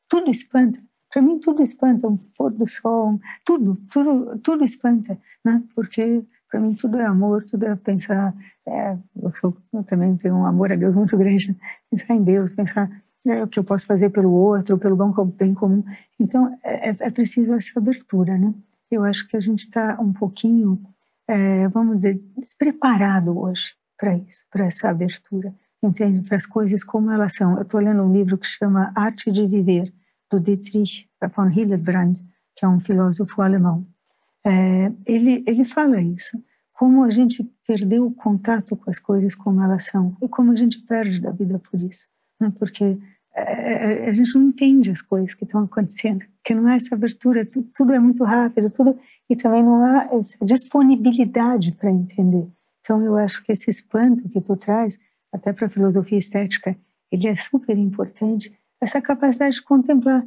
[SPEAKER 1] tudo espanta. Para mim tudo espanta, um pôr do sol, tudo, tudo, tudo espanta, né? Porque para mim tudo é amor, tudo é pensar. É, eu, sou, eu também tenho um amor a Deus muito grande, pensar em Deus, pensar né, o que eu posso fazer pelo outro, pelo bem comum. Então, é, é, é preciso essa abertura, né? Eu acho que a gente está um pouquinho, é, vamos dizer, despreparado hoje para isso, para essa abertura, entende? Para as coisas como elas são. Eu estou lendo um livro que chama Arte de Viver, do Dietrich von Hillebrand, que é um filósofo alemão. É, ele, ele fala isso, como a gente perdeu o contato com as coisas como elas são e como a gente perde da vida por isso né? porque é, a gente não entende as coisas que estão acontecendo, que não há essa abertura, tudo, tudo é muito rápido, tudo e também não há essa disponibilidade para entender. Então eu acho que esse espanto que tu traz, até para a filosofia estética, ele é super importante. Essa capacidade de contemplar,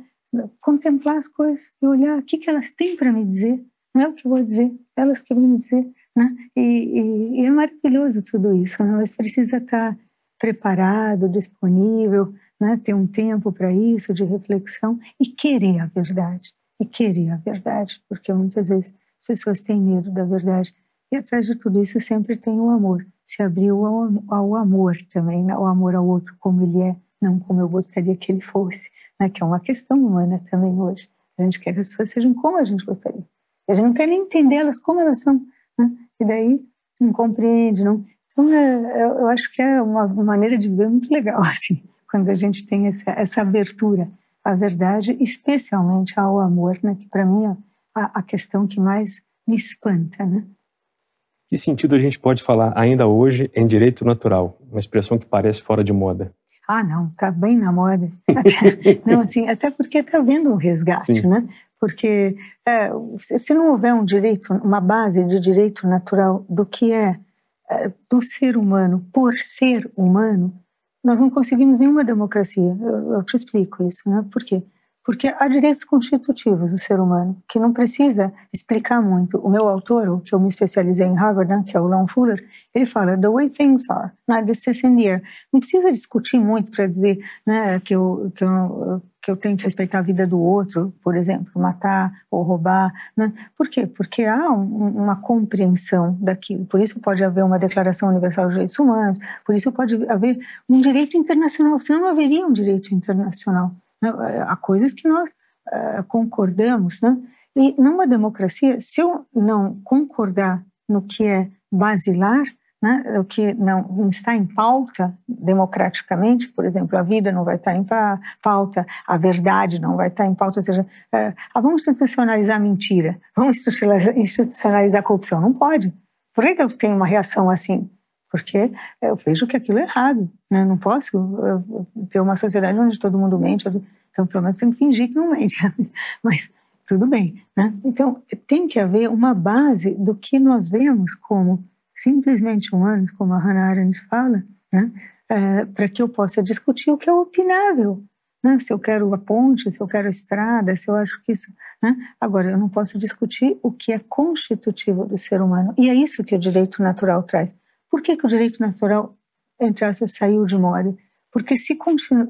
[SPEAKER 1] contemplar as coisas e olhar o que, que elas têm para me dizer. Não é o que eu vou dizer, elas que vão me dizer. Né? E, e, e é maravilhoso tudo isso, né? mas precisa estar preparado, disponível, né? ter um tempo para isso, de reflexão e querer a verdade. E querer a verdade, porque muitas vezes as pessoas têm medo da verdade. E atrás de tudo isso sempre tem o amor. Se abriu ao, ao amor também, né? o amor ao outro como ele é, não como eu gostaria que ele fosse, né? que é uma questão humana também hoje. A gente quer que as pessoas sejam como a gente gostaria. E a gente não quer nem entendê-las como elas são. Né? E daí não compreende, não, então, é, eu acho que é uma maneira de viver muito legal, [LAUGHS] assim. quando a gente tem essa, essa abertura à verdade, especialmente ao amor, né? que para mim é a, a questão que mais me espanta. Né?
[SPEAKER 2] Que sentido a gente pode falar ainda hoje em direito natural? Uma expressão que parece fora de moda.
[SPEAKER 1] Ah, não, está bem na moda. [LAUGHS] não, assim, até porque está havendo um resgate, Sim. né? Porque é, se não houver um direito, uma base de direito natural do que é, é do ser humano por ser humano, nós não conseguimos nenhuma democracia. Eu, eu te explico isso, né? Por quê? Porque há direitos constitutivos do ser humano, que não precisa explicar muito. O meu autor, o que eu me especializei em Harvard, né, que é o Lon Fuller, ele fala, the way things are, not the in the air. Não precisa discutir muito para dizer né, que, eu, que, eu, que eu tenho que respeitar a vida do outro, por exemplo, matar ou roubar. Né? Por quê? Porque há um, uma compreensão daquilo. Por isso pode haver uma Declaração Universal dos Direitos Humanos, por isso pode haver um direito internacional, senão não haveria um direito internacional. Né? Há coisas que nós uh, concordamos, né? E numa democracia, se eu não concordar no que é basilar, né, o que não, não, está em pauta democraticamente, por exemplo, a vida não vai estar em pauta, a verdade não vai estar em pauta, ou seja, ah, vamos institucionalizar a mentira, vamos institucionalizar, institucionalizar a corrupção. Não pode. Por que eu tenho uma reação assim? Porque eu vejo que aquilo é errado. Né? Não posso ter uma sociedade onde todo mundo mente. Então, pelo menos tem que fingir que não mente. [LAUGHS] Mas tudo bem. Né? Então, tem que haver uma base do que nós vemos como simplesmente humanos, como a Hannah Arendt fala, né? É, para que eu possa discutir o que é opinável. Né? Se eu quero a ponte, se eu quero a estrada, se eu acho que isso. Né? Agora, eu não posso discutir o que é constitutivo do ser humano. E é isso que o direito natural traz. Por que, que o direito natural, entre aspas, saiu de moda? Porque se,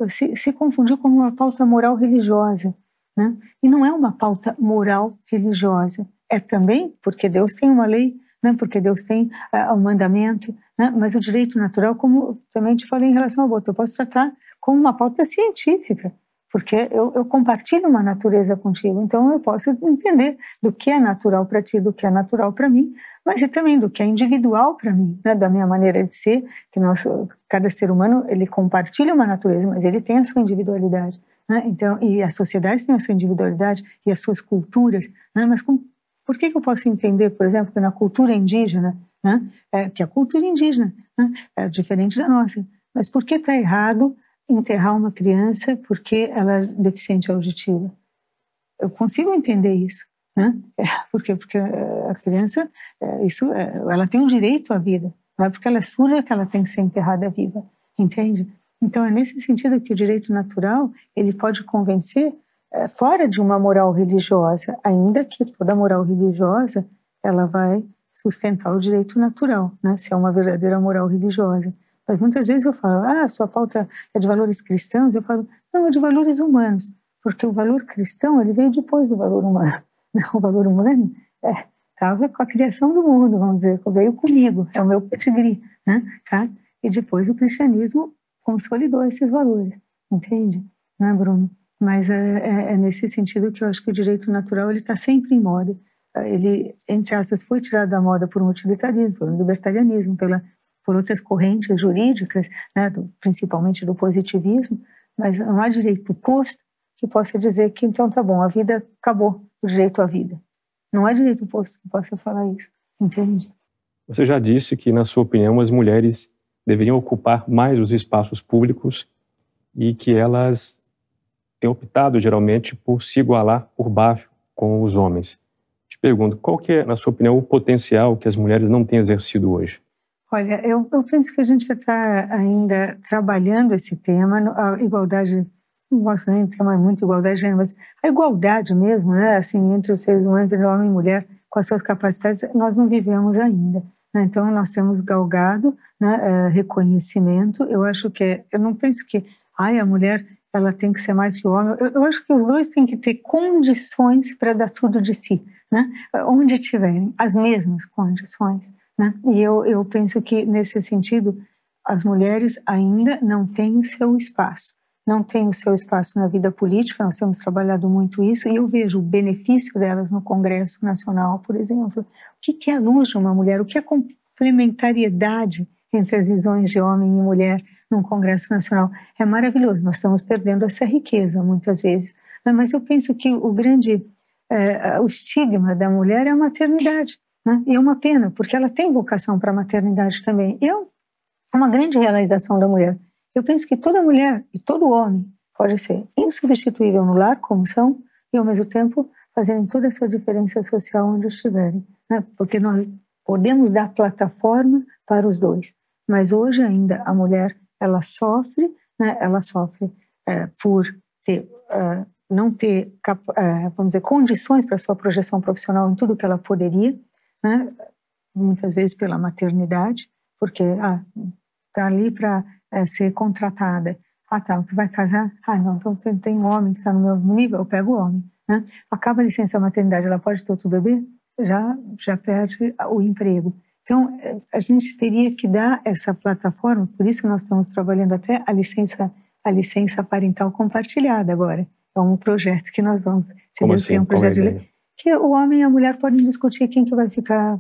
[SPEAKER 1] se, se confundiu com uma pauta moral religiosa. Né? E não é uma pauta moral religiosa. É também porque Deus tem uma lei, né? porque Deus tem uh, um mandamento, né? mas o direito natural, como também te falei em relação ao aborto, eu posso tratar como uma pauta científica, porque eu, eu compartilho uma natureza contigo, então eu posso entender do que é natural para ti, do que é natural para mim, mas e também do que é individual para mim, né, da minha maneira de ser, que nós, cada ser humano ele compartilha uma natureza, mas ele tem a sua individualidade, né? Então, e as sociedades têm a sua individualidade e as suas culturas, né? Mas com, por que, que eu posso entender, por exemplo, que na cultura indígena, né, é, que a cultura indígena né, é diferente da nossa, mas por que está errado enterrar uma criança porque ela é deficiente auditiva? Eu consigo entender isso. Né? É, por quê? Porque eh, a criança, é, isso, é, ela tem um direito à vida. Não é porque ela é surda que ela tem que ser enterrada viva, entende? Então é nesse sentido que o direito natural ele pode convencer fora de uma moral religiosa, ainda que toda moral religiosa ela vai sustentar o direito natural, né? Se é uma verdadeira moral religiosa. Mas muitas vezes eu falo, ah, sua pauta é de valores cristãos. Eu falo, não, é de valores humanos, porque o valor cristão ele veio depois do valor humano. [LAUGHS] o valor humano estava é, com a criação do mundo, vamos dizer, veio comigo, é o meu pedigree, né? Tá? E depois o cristianismo consolidou esses valores, entende? Não é, Bruno? Mas é, é, é nesse sentido que eu acho que o direito natural ele está sempre em moda. Ele, entre aspas, foi tirado da moda por um utilitarismo, por um libertarianismo, pela, por outras correntes jurídicas, né, do, principalmente do positivismo, mas não há direito posto que possa dizer que então tá bom, a vida acabou, direito à vida. Não é direito posto que possa falar isso, entende?
[SPEAKER 2] Você já disse que, na sua opinião, as mulheres deveriam ocupar mais os espaços públicos e que elas têm optado geralmente por se igualar por baixo com os homens. Te pergunto, qual que é, na sua opinião, o potencial que as mulheres não têm exercido hoje?
[SPEAKER 1] Olha, eu, eu penso que a gente está ainda trabalhando esse tema, a igualdade não gosto nem de ter mais muita igualdade de gênero, mas a igualdade mesmo, né, assim, entre os seres humanos, entre homem e mulher, com as suas capacidades, nós não vivemos ainda. Né? Então, nós temos galgado né, é, reconhecimento. Eu acho que, é, eu não penso que, ai, a mulher, ela tem que ser mais que o homem. Eu, eu acho que os dois têm que ter condições para dar tudo de si, né? Onde tiverem as mesmas condições, né? E eu, eu penso que, nesse sentido, as mulheres ainda não têm o seu espaço não têm o seu espaço na vida política, nós temos trabalhado muito isso, e eu vejo o benefício delas no Congresso Nacional, por exemplo. O que é a luz de uma mulher? O que é complementariedade entre as visões de homem e mulher? num Congresso Nacional. É maravilhoso, nós estamos perdendo essa riqueza muitas vezes. Mas eu penso que o grande é, o estigma da mulher é a maternidade. Né? E é uma pena, porque ela tem vocação para a maternidade também. E é uma grande realização da mulher. Eu penso que toda mulher e todo homem pode ser insubstituível no lar, como são, e ao mesmo tempo fazerem toda a sua diferença social onde estiverem. Né? Porque nós podemos dar plataforma para os dois. Mas hoje ainda a mulher, ela sofre, né? ela sofre é, por ter, uh, não ter, uh, vamos dizer, condições para sua projeção profissional em tudo que ela poderia, né? muitas vezes pela maternidade, porque ah, tá ali para é, ser contratada. Ah, tá, tu vai casar? Ah, não, então tem um homem que está no meu nível, eu pego o homem. Né? Acaba a licença maternidade, ela pode ter outro bebê? Já, já perde o emprego. Então, a gente teria que dar essa plataforma, por isso que nós estamos trabalhando até a licença, a licença parental compartilhada agora. É um projeto que nós vamos.
[SPEAKER 2] Como assim? Um projeto Como é de
[SPEAKER 1] que o homem e a mulher podem discutir quem que vai ficar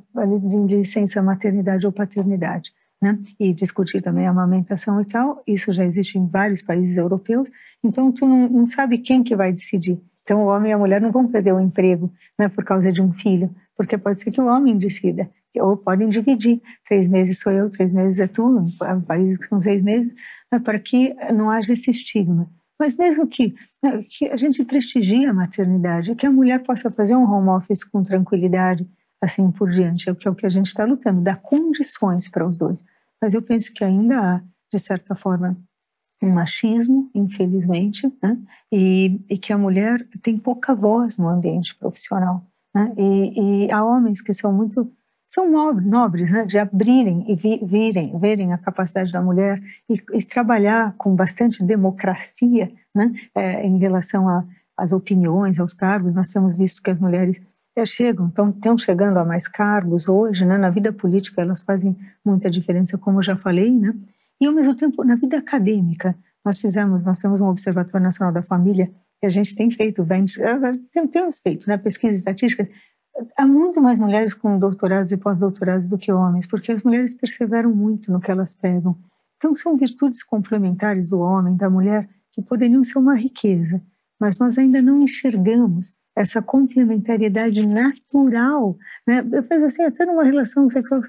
[SPEAKER 1] de licença maternidade ou paternidade, né? E discutir também a amamentação e tal. Isso já existe em vários países europeus. Então, tu não, não sabe quem que vai decidir. Então, o homem e a mulher não vão perder o emprego, né, por causa de um filho, porque pode ser que o homem decida, ou podem dividir. Três meses sou eu, três meses é tu, países que são seis meses, né, para que não haja esse estigma. Mas mesmo que, né, que a gente prestigie a maternidade, que a mulher possa fazer um home office com tranquilidade, assim por diante, é o que, é o que a gente está lutando, dar condições para os dois. Mas eu penso que ainda há, de certa forma, um machismo, infelizmente, né? e, e, que a mulher tem pouca voz no ambiente profissional. Né? E, e há homens que são muito são nobres, né, de abrirem e vi, virem, verem a capacidade da mulher e, e trabalhar com bastante democracia, né, é, em relação às opiniões, aos cargos. Nós temos visto que as mulheres é, chegam, estão, estão chegando a mais cargos hoje, né, na vida política elas fazem muita diferença, como eu já falei, né, e ao mesmo tempo na vida acadêmica. Nós fizemos, nós temos um Observatório Nacional da Família que a gente tem feito, temos feito, né, pesquisas estatísticas há muito mais mulheres com doutorados e pós-doutorados do que homens, porque as mulheres perseveram muito no que elas pegam. Então, são virtudes complementares do homem, da mulher, que poderiam ser uma riqueza, mas nós ainda não enxergamos essa complementariedade natural. Né? Eu penso assim, até numa relação sexual,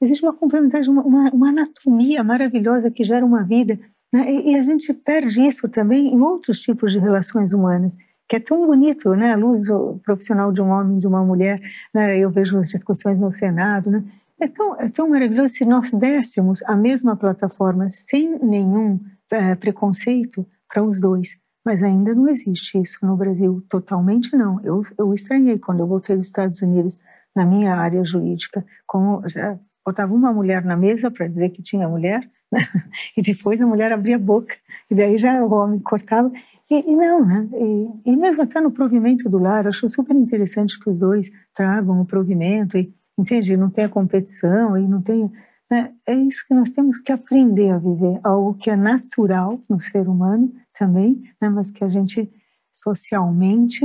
[SPEAKER 1] existe uma complementaridade, uma, uma, uma anatomia maravilhosa que gera uma vida, né? e, e a gente perde isso também em outros tipos de relações humanas que é tão bonito, né? A luz profissional de um homem, de uma mulher, né? Eu vejo as discussões no Senado, né? É tão, é tão maravilhoso se nós dessemos a mesma plataforma sem nenhum é, preconceito para os dois. Mas ainda não existe isso no Brasil, totalmente não. Eu, eu estranhei quando eu voltei dos Estados Unidos na minha área jurídica, como já botava uma mulher na mesa para dizer que tinha mulher, né? [LAUGHS] e depois a mulher abria a boca, e daí já o homem cortava. E, e não, né? E, e, mesmo até no provimento do lar, acho super interessante que os dois tragam o provimento e, entende? Não tenha competição e não tenha... Né? É isso que nós temos que aprender a viver, algo que é natural no ser humano também, né? mas que a gente socialmente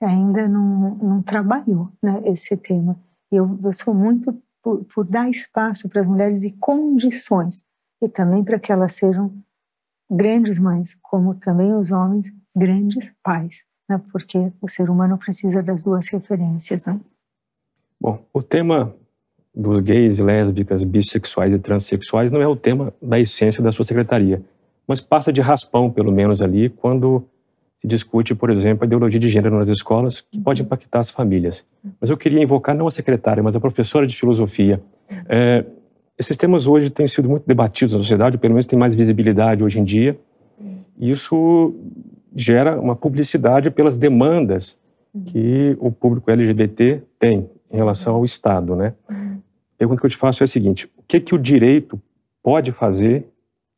[SPEAKER 1] ainda não, não trabalhou né? esse tema. E eu, eu sou muito por, por dar espaço para as mulheres e condições, e também para que elas sejam grandes mães, como também os homens grandes pais, né? porque o ser humano precisa das duas referências. Né?
[SPEAKER 2] Bom, o tema dos gays, lésbicas, bissexuais e transexuais não é o tema da essência da sua secretaria, mas passa de raspão, pelo menos ali, quando se discute, por exemplo, a ideologia de gênero nas escolas, que pode impactar as famílias. Mas eu queria invocar não a secretária, mas a professora de filosofia. É, esses temas hoje têm sido muito debatidos na sociedade, ou pelo menos têm mais visibilidade hoje em dia. E isso gera uma publicidade pelas demandas que o público LGBT tem em relação ao Estado, né? A pergunta que eu te faço é a seguinte: o que que o direito pode fazer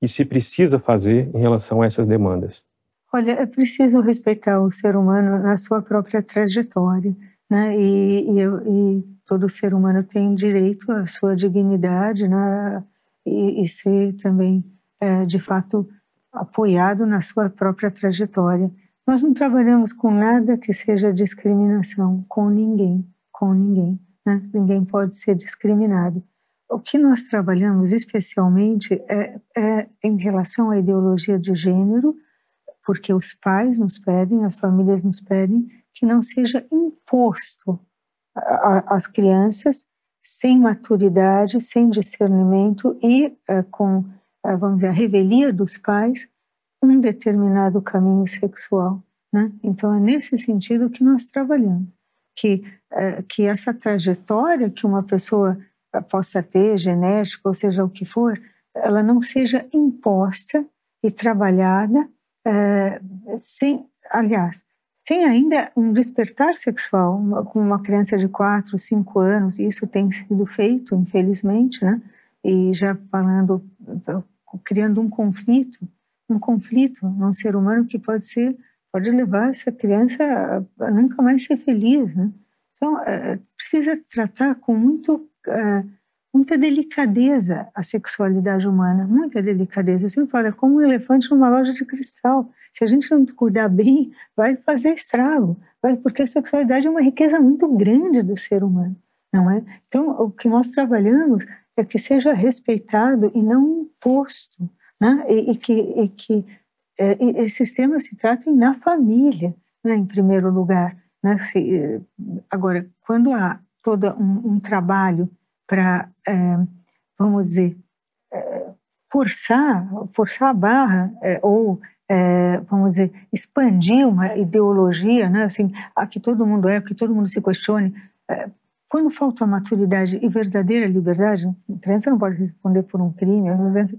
[SPEAKER 2] e se precisa fazer em relação a essas demandas?
[SPEAKER 1] Olha, é preciso respeitar o ser humano na sua própria trajetória, né? E, e, e todo ser humano tem direito à sua dignidade, né? E, e ser também, é, de fato, apoiado na sua própria trajetória. Nós não trabalhamos com nada que seja discriminação, com ninguém, com ninguém. Né? Ninguém pode ser discriminado. O que nós trabalhamos especialmente é, é em relação à ideologia de gênero, porque os pais nos pedem, as famílias nos pedem que não seja imposto às crianças sem maturidade, sem discernimento e é, com, é, vamos dizer, a revelia dos pais um determinado caminho sexual. Né? Então, é nesse sentido que nós trabalhamos, que, é, que essa trajetória que uma pessoa possa ter, genética, ou seja o que for, ela não seja imposta e trabalhada é, sem, aliás, sem ainda um despertar sexual com uma criança de 4, 5 anos, isso tem sido feito, infelizmente, né? E já falando, criando um conflito, um conflito num ser humano que pode ser, pode levar essa criança a, nunca mais ser feliz, né? Então, é, precisa tratar com muito muita delicadeza a sexualidade humana, muita delicadeza. Eu sempre falo, é como um elefante numa loja de cristal. Se a gente não cuidar bem, vai fazer estrago, vai, porque a sexualidade é uma riqueza muito grande do ser humano, não é? Então, o que nós trabalhamos é que seja respeitado e não imposto, né? E, e que, e que é, esses temas se tratem na família, né? em primeiro lugar. Né? Se, agora, quando há todo um, um trabalho para, é, vamos dizer, é, forçar, forçar a barra é, ou vamos dizer, expandir uma ideologia, né? Assim, a que todo mundo é, que todo mundo se questione. Quando falta maturidade e verdadeira liberdade, a criança não pode responder por um crime, a criança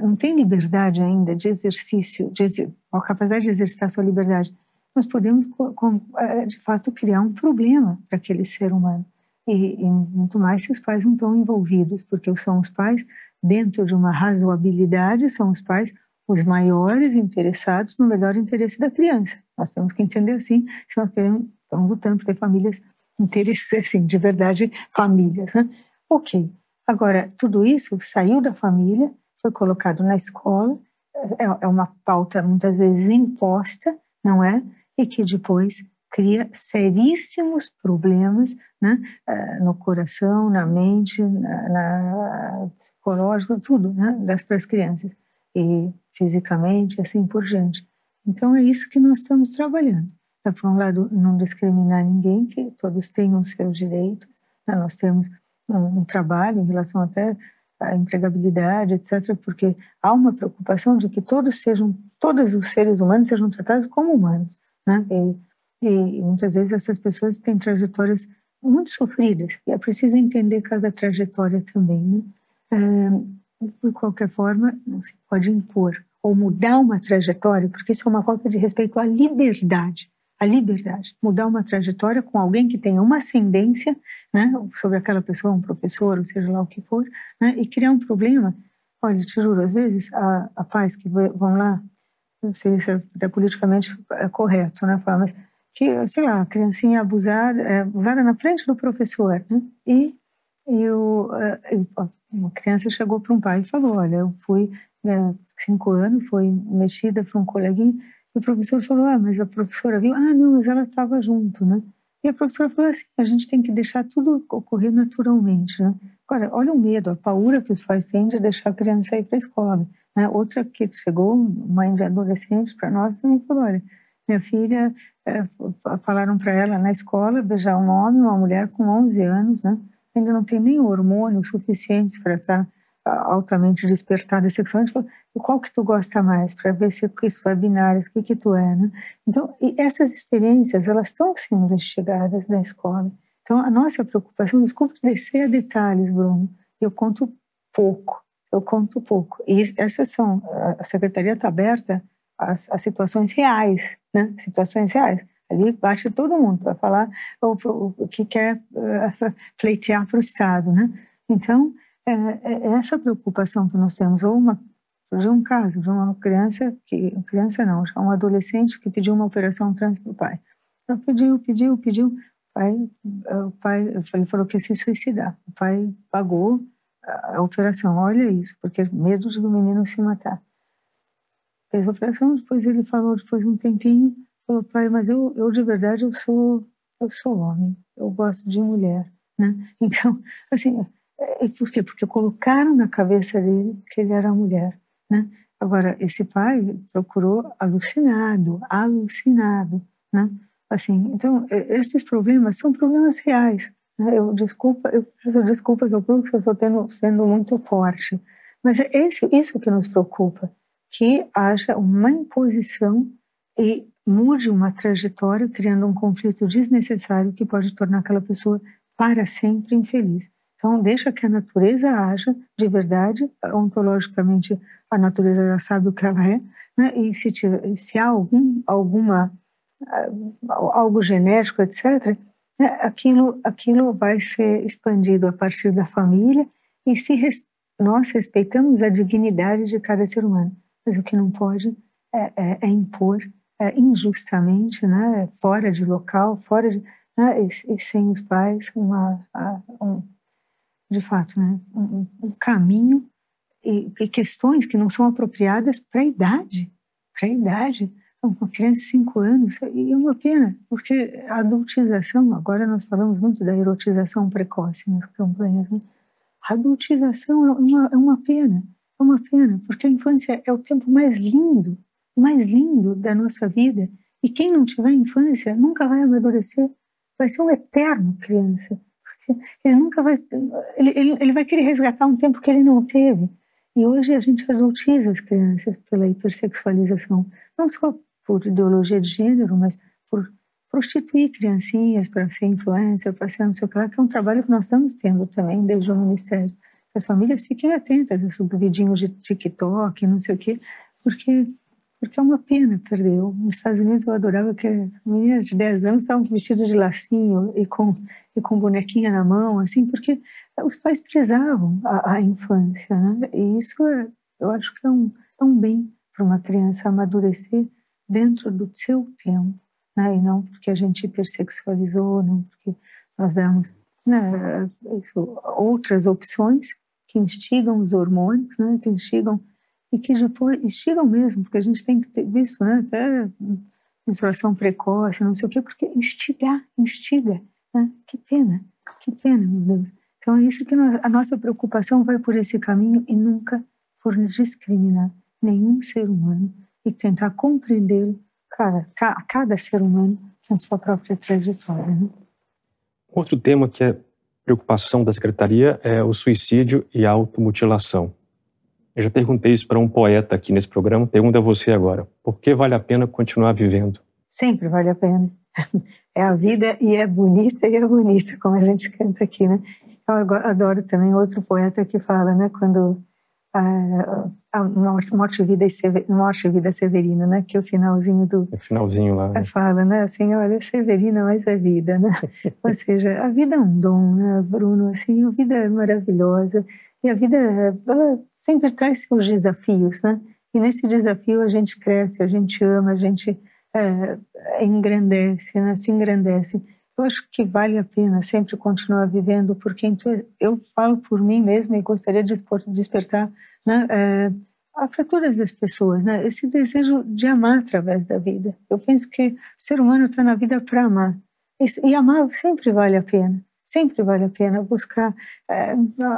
[SPEAKER 1] não tem liberdade ainda de exercício, de, a capacidade de exercitar sua liberdade. Nós podemos, de fato, criar um problema para aquele ser humano e, e muito mais se os pais não estão envolvidos, porque são os pais, dentro de uma razoabilidade, são os pais os maiores interessados no melhor interesse da criança. Nós temos que entender assim, se nós queremos, estamos lutando por ter famílias interessantes, [LAUGHS] assim, de verdade, famílias, né? Ok. Agora, tudo isso saiu da família, foi colocado na escola, é, é uma pauta muitas vezes imposta, não é? E que depois cria seríssimos problemas né, eh, no coração, na mente, na, na psicológico, tudo, né, das para as crianças e fisicamente, assim por diante. Então é isso que nós estamos trabalhando. É, por um lado, não discriminar ninguém, que todos tenham seus direitos. Né? Nós temos um, um trabalho em relação até à empregabilidade, etc., porque há uma preocupação de que todos sejam, todos os seres humanos sejam tratados como humanos, né? E, e muitas vezes essas pessoas têm trajetórias muito sofridas e é preciso entender cada trajetória também. Né? É, por qualquer forma, não se pode impor ou mudar uma trajetória, porque isso é uma falta de respeito à liberdade. A liberdade. Mudar uma trajetória com alguém que tenha uma ascendência né, sobre aquela pessoa, um professor, ou seja lá o que for, né, e criar um problema. Olha, te juro, às vezes, a, a paz que vão lá, não sei se é politicamente é correto, né, falar, mas que, sei lá, a criancinha abusada, é, abusada na frente do professor, né? E, e o, é, uma criança chegou para um pai e falou, olha, eu fui, né, cinco anos, foi mexida para um coleguinha, e o professor falou, ah, mas a professora viu, ah, não, mas ela estava junto, né? E a professora falou assim, a gente tem que deixar tudo ocorrer naturalmente, né? Agora, olha o medo, a paura que os pais têm de deixar a criança ir para a escola. Né? Outra que chegou, mãe de adolescente, para nós também falou, olha, minha filha, é, falaram para ela na escola beijar um homem, uma mulher com 11 anos, né? Ainda não tem nem hormônios suficientes para estar tá, altamente despertada sexualmente. Qual que tu gosta mais? Para ver se isso é binário, o que que tu é, né? Então, essas experiências, elas estão sendo investigadas na escola. Então, a nossa preocupação, desculpe descer a detalhes, Bruno, eu conto pouco, eu conto pouco. E essas são, a secretaria está aberta às, às situações reais, né? situações reais. Ali bate todo mundo para falar o, o, o, que quer uh, [LAUGHS] pleitear para o Estado. Né? Então, é, é, essa preocupação que nós temos, ou uma, de um caso de uma criança, que criança não, um adolescente que pediu uma operação trans para o pai. Então, pediu, pediu, pediu. O pai, o pai ele falou que ia se suicidar. O pai pagou a operação. Olha isso, porque medo do menino se matar fez a operação, depois ele falou, depois de um tempinho, falou, pai, mas eu, eu de verdade, eu sou, eu sou homem, eu gosto de mulher, né? [LAUGHS] Então, assim, E por quê? Porque colocaram na cabeça dele que ele era mulher, né? Agora, esse pai procurou alucinado, alucinado, né? Assim, então, esses problemas são problemas reais. Né? Eu desculpa, eu peço desculpas ao público eu estou sendo muito forte, mas é esse, isso que nos preocupa, que haja uma imposição e mude uma trajetória, criando um conflito desnecessário que pode tornar aquela pessoa para sempre infeliz. Então, deixa que a natureza haja de verdade, ontologicamente, a natureza já sabe o que ela é, né? e se, tiver, se há algum, alguma, ah, algo genético, etc., né? aquilo, aquilo vai ser expandido a partir da família, e se res, nós respeitamos a dignidade de cada ser humano. Mas o que não pode é, é, é impor é, injustamente, né? fora de local, fora de, né? e, e sem os pais, uma, um, de fato, né, um, um caminho e, e, questões que não são apropriadas para a idade, para a idade. Uma criança de 5 anos, e é uma pena, porque a adultização, agora nós falamos muito da erotização precoce nas campanhas, né? a adultização é uma, é uma pena, é uma pena, porque a infância é o tempo mais lindo, mais lindo da nossa vida, e quem não tiver infância nunca vai amadurecer, vai ser um eterno criança, ele nunca vai. Ele, ele, ele vai querer resgatar um tempo que ele não teve. E hoje a gente adultiza as crianças pela hipersexualização, não só por ideologia de gênero, mas por prostituir criancinhas para ser influencer, para ser não sei o que lá, que é um trabalho que nós estamos tendo também desde o Ministério. As famílias fiquem atentas a vídeos de TikTok, não sei o quê, porque porque é uma pena perder. Nos Estados Unidos eu adorava que meninas de 10 anos estavam vestidas de lacinho e com, e com bonequinha na mão, assim, porque os pais prezavam a, a infância, né? E isso é, eu acho que é um, é um bem para uma criança amadurecer dentro do seu tempo, né? E não porque a gente hipersexualizou, não porque nós damos né, isso, outras opções que instigam os hormônios, né? Que instigam e que depois estiram mesmo, porque a gente tem que ter visto, né, até menstruação precoce, não sei o quê, porque instigar, instiga, né? Que pena, que pena, meu Deus. Então é isso que a nossa preocupação vai por esse caminho e nunca por discriminar nenhum ser humano e tentar compreender cada, cada ser humano na sua própria trajetória. Né?
[SPEAKER 2] Outro tema que é preocupação da Secretaria é o suicídio e a automutilação. Eu já perguntei isso para um poeta aqui nesse programa, pergunto a você agora. Por que vale a pena continuar vivendo?
[SPEAKER 1] Sempre vale a pena. [LAUGHS] É a vida e é bonita e é bonita, como a gente canta aqui, né? Eu adoro também outro poeta que fala, né? Quando a, morte, vida morte vida severina, né? Que é o finalzinho do
[SPEAKER 2] é finalzinho lá.
[SPEAKER 1] Né? Fala, né? Assim, olha, severina, mas é vida, né? [LAUGHS] Ou seja, a vida é um dom, né, Bruno? Assim, a vida é maravilhosa e a vida, ela sempre traz seus desafios, né? E nesse desafio a gente cresce, a gente ama, a gente é, engrandece, né? se engrandece. Acho que vale a pena sempre continuar vivendo, porque eu falo por mim mesma e gostaria de despertar né, é, a fratura das pessoas, né? esse desejo de amar através da vida. Eu penso que o ser humano está na vida para amar. E, e amar sempre vale a pena. Sempre vale a pena buscar é,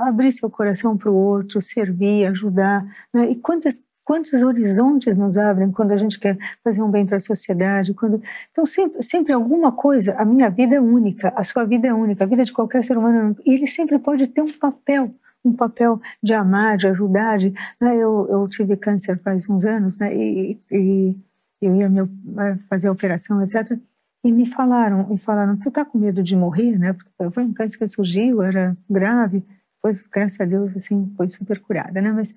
[SPEAKER 1] abrir seu coração para o outro, servir, ajudar. Né? E quantas quantos horizontes nos abrem quando a gente quer fazer um bem para a sociedade quando então sempre sempre alguma coisa a minha vida é única a sua vida é única a vida de qualquer ser humano é e ele sempre pode ter um papel um papel de amar de ajudar de, né? eu, eu tive câncer faz uns anos né e, e eu ia meu, fazer a operação etc e me falaram, me falaram, tu tá com medo de morrer, né? Porque foi um câncer que surgiu, era grave, depois, graças a Deus, assim, foi super curada, né? Mas é,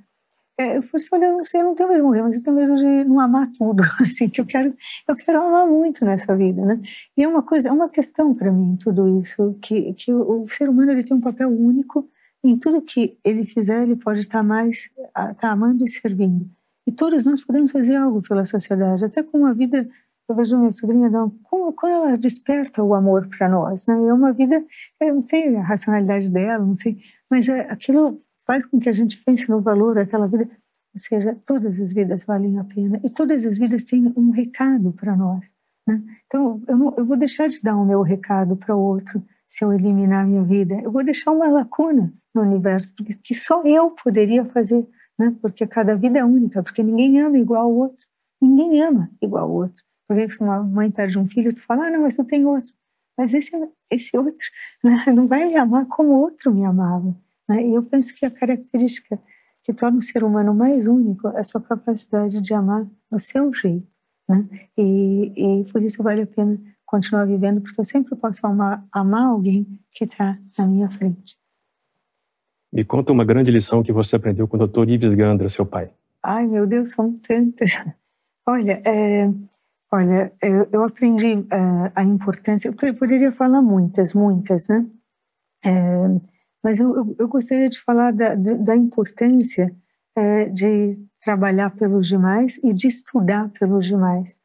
[SPEAKER 1] eu falei assim, olha, eu não de morrer, mas eu tenho medo de não amar tudo, [LAUGHS] assim, que eu quero, eu quero amar muito nessa vida, né? E é uma coisa, é uma questão para mim tudo isso, que, que o, o, ser humano ele tem um papel único em tudo que ele fizer, ele pode estar tá mais, estar tá amando e servindo. E todos nós podemos fazer algo pela sociedade, até com uma vida eu vejo minha sobrinha, não, como, quando ela desperta o amor para nós, né? É uma vida, eu não sei a racionalidade dela, não sei, mas é, aquilo faz com que a gente pense no valor daquela vida. Ou seja, todas as vidas valem a pena e todas as vidas têm um recado para nós. Né? Então, eu, não, eu vou deixar de dar o meu recado para o outro se eu eliminar a minha vida. Eu vou deixar uma lacuna no universo, porque que só eu poderia fazer, né? Porque cada vida é única, porque ninguém ama igual ao outro. Ninguém ama igual ao outro. Porque se uma mãe perde um filho, tu fala, ah, não, mas tu tem outro. Mas esse, esse outro [LAUGHS] né, não vai me amar como o outro me amava. Né? E eu penso que a característica que torna o ser humano mais único é a sua capacidade de amar do seu jeito. Né? E, e por isso vale a pena continuar vivendo, porque eu sempre posso amar, amar alguém que está na minha frente.
[SPEAKER 2] Me conta uma grande lição que você aprendeu com o Dr. Ives Gandra, seu pai.
[SPEAKER 1] Ai, meu Deus, são tantas. Olha, é, olha, eu, eu aprendi é, a importância. Eu poderia falar muitas, muitas, né? É, mas eu, eu, gostaria de falar da, de, da importância é, de trabalhar pelos demais e de estudar pelos demais.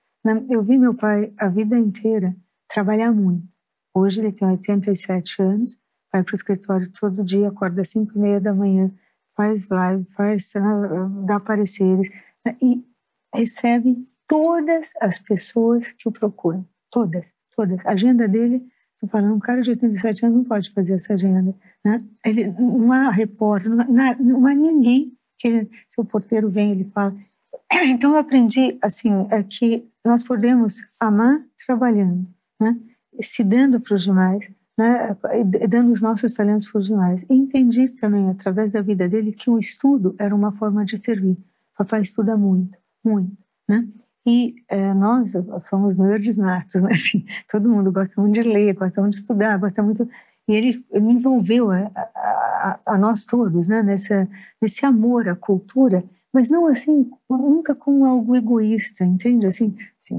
[SPEAKER 1] Eu vi meu pai a vida inteira trabalhar muito. Hoje ele tem 87 anos vai para o escritório todo dia, acorda às cinco e meia da manhã, faz live, faz, uh, dá pareceres e recebe todas as pessoas que o procuram. Todas, todas. A agenda dele, falando, um cara de 87 anos não pode fazer essa agenda. Né? Ele, não há repórter, não há, não há ninguém que, se o porteiro vem, ele fala. [CLEARS THROAT] Então eu aprendi assim é que nós podemos amar trabalhando, né? se dando para os demais, né, dando os nossos talentos para os demais. E entendi também, através da vida dele, que o estudo era uma forma de servir. Papai estuda muito, muito, né? E é, nós somos nerds natos, né? Assim, todo mundo gosta muito de ler, gosta muito de estudar, gosta muito... E ele, ele envolveu a, a, a, nós todos, né? Nessa, nesse amor à cultura, mas não assim, nunca com algo egoísta, entende? Assim,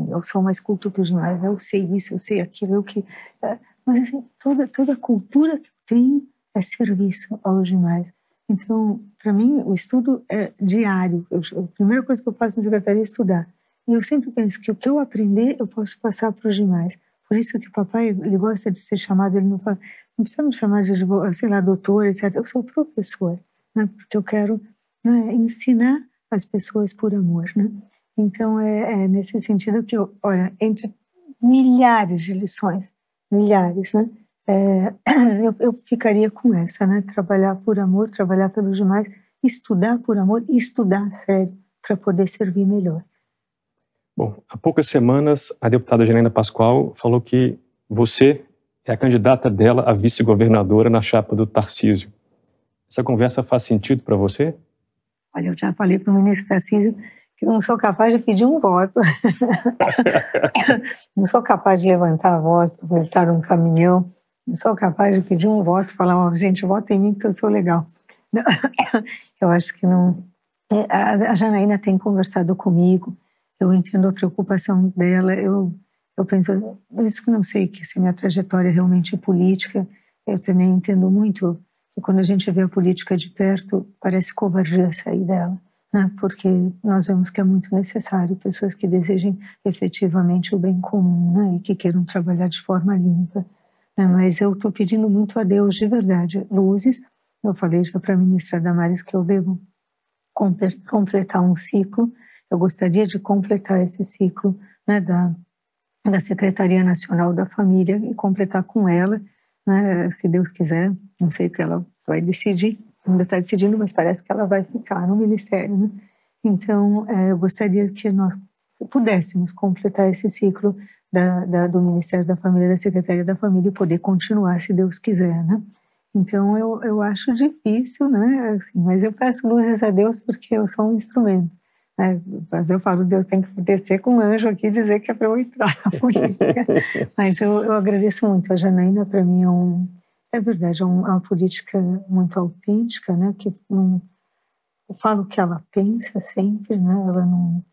[SPEAKER 1] eu sou mais culto que os demais, eu sei isso, eu sei aquilo, eu que... É, mas assim, toda, toda a cultura que tenho é serviço aos demais. Então, para mim, o estudo é diário. Eu, a primeira coisa que eu faço na secretaria é estudar. E eu sempre penso que o que eu aprender, eu posso passar para os demais. Por isso que o papai, ele gosta de ser chamado, ele não fala, não precisa me chamar de, sei lá, doutor, etc. Eu sou professor, né? porque eu quero né, ensinar as pessoas por amor, né? Então, é, é nesse sentido que eu, olha, entre milhares de lições milhares, né? É, [CLEARS THROAT] eu, eu, ficaria com essa, né? Trabalhar por amor, trabalhar pelos demais, estudar por amor estudar sério para poder servir melhor.
[SPEAKER 2] Bom, há poucas semanas a deputada Janaina Pascoal falou que você é a candidata dela a vice-governadora na chapa do Tarcísio. Essa conversa faz sentido para você?
[SPEAKER 1] Olha, eu já falei para o ministro Tarcísio que não sou capaz de pedir um voto. [LAUGHS] não sou capaz de levantar a voz para voltar um caminhão. Não sou capaz de pedir um voto, falar, oh, gente, vota em mim porque eu sou legal. [COUGHS] eu acho que não. É, a Janaína tem conversado comigo, eu entendo a preocupação dela, eu, eu penso, isso que não sei que se minha trajetória é realmente política, eu também entendo muito que quando a gente vê a política de perto, parece covardia sair dela né? porque nós vemos que é muito necessário pessoas que desejem efetivamente o bem comum né? e que queiram trabalhar de forma limpa. Né? Mas eu estou pedindo muito a Deus de verdade luzes. Eu falei já para a ministra Damares que eu devo completar um ciclo. Eu gostaria de completar esse ciclo né, da, da Secretaria Nacional da Família e completar com ela, né, se Deus quiser. Não sei o que ela vai decidir, ainda está decidindo, mas parece que ela vai ficar no ministério. Né? Então, é, eu gostaria que nós pudéssemos completar esse ciclo da, da, do Ministério da Família, da Secretaria da Família e poder continuar, se Deus quiser, né? Então, eu, eu acho difícil, né? Assim, mas eu peço luzes a Deus porque eu sou um instrumento. Né? Mas eu falo, Deus tem que descer com um anjo aqui e dizer que é para eu entrar na [LAUGHS] política. mas eu, eu agradeço muito. A Janaína, para mim, é um, é verdade, é, é uma política muito autêntica, né? Que não, eu falo o que ela pensa sempre, né? Ela não,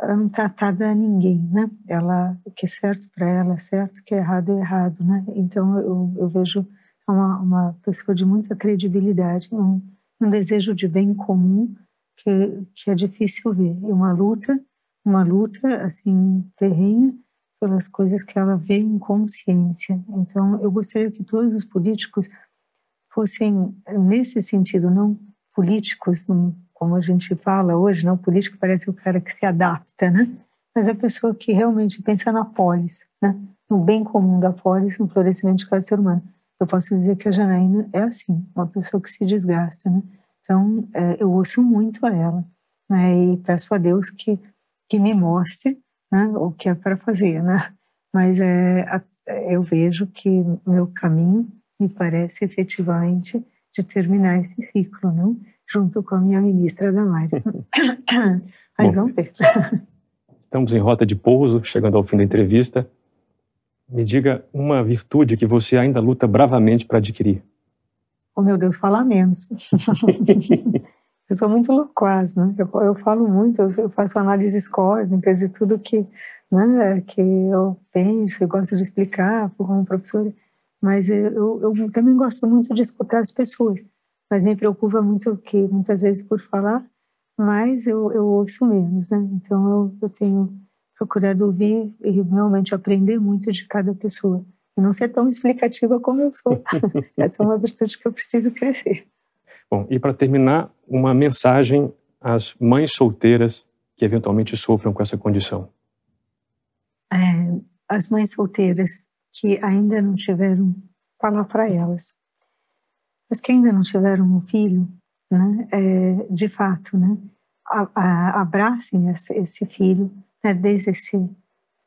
[SPEAKER 1] ela não está atada a ninguém, né? Ela, o que é certo para ela é certo, o que é errado é errado, né? Então eu, eu vejo uma, uma pessoa de muita credibilidade, um, um desejo de bem comum que, que é difícil ver, e uma luta, uma luta assim ferrenha pelas coisas que ela vê em consciência. Então, eu gostaria que todos os políticos fossem nesse sentido, não políticos, como a gente fala hoje, não político parece o cara que se adapta, né? Mas a pessoa que realmente pensa na polis, né? No bem comum da polis, no florescimento de cada ser humano. eu posso dizer que a Janaína é assim, uma pessoa que se desgasta, né? Então, é, eu ouço muito a ela, né? E peço a Deus que, que me mostre né, o que é para fazer, né? Mas é, eu vejo que meu caminho me parece efetivamente de terminar esse ciclo, não? Junto com a minha ministra Damares. [COUGHS] Mas Bom, vamos ver.
[SPEAKER 2] Estamos em rota de pouso, chegando ao fim da entrevista. Me diga uma virtude que você ainda luta bravamente para adquirir.
[SPEAKER 1] Oh, meu Deus, falar menos. [LAUGHS] eu sou muito loquaz, né? Eu, eu falo muito, eu faço análises cósmicas de tudo que, né, que eu penso e gosto de explicar como professora. Mas eu, eu, também gosto muito de escutar as pessoas. Mas me preocupa muito que, muitas vezes, por falar, mais eu, eu ouço menos, né? Então eu, eu tenho procurado ouvir e realmente aprender muito de cada pessoa. E não ser tão explicativa como eu sou. [LAUGHS] Essa é uma virtude que eu preciso crescer.
[SPEAKER 2] Bom, e para terminar, uma mensagem às mães solteiras que eventualmente sofram com essa condição.
[SPEAKER 1] É, as mães solteiras que ainda não tiveram, falar para elas. As que ainda não tiveram um filho, né, é, de fato, né, a, a, abracem esse, esse filho, né, desde esses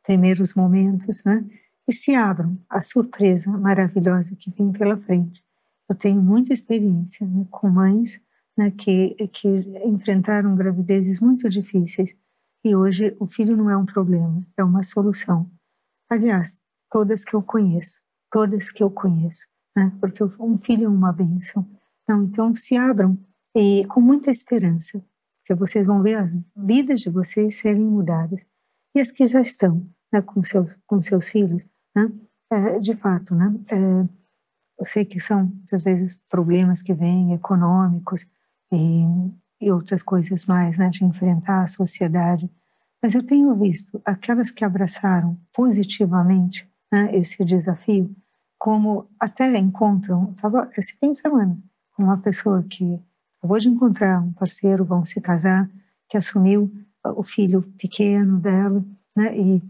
[SPEAKER 1] primeiros momentos, né, e se abram à surpresa maravilhosa que vem pela frente. Eu tenho muita experiência né, com mães né, que, que enfrentaram gravidezes muito difíceis e hoje o filho não é um problema, é uma solução. Aliás, todas que eu conheço, todas que eu conheço, né, porque um filho é uma bênção. Então, então se abram e com muita esperança, porque vocês vão ver as vidas de vocês serem mudadas e as que já estão né, com seus com seus filhos, né, é, de fato, né, é, eu sei que são muitas vezes problemas que vêm econômicos e, e outras coisas mais, né, de enfrentar a sociedade, mas eu tenho visto aquelas que abraçaram positivamente né, esse desafio, como até encontram, esse fim de semana, uma pessoa que acabou de encontrar um parceiro, vão se casar, que assumiu o filho pequeno dela, né, e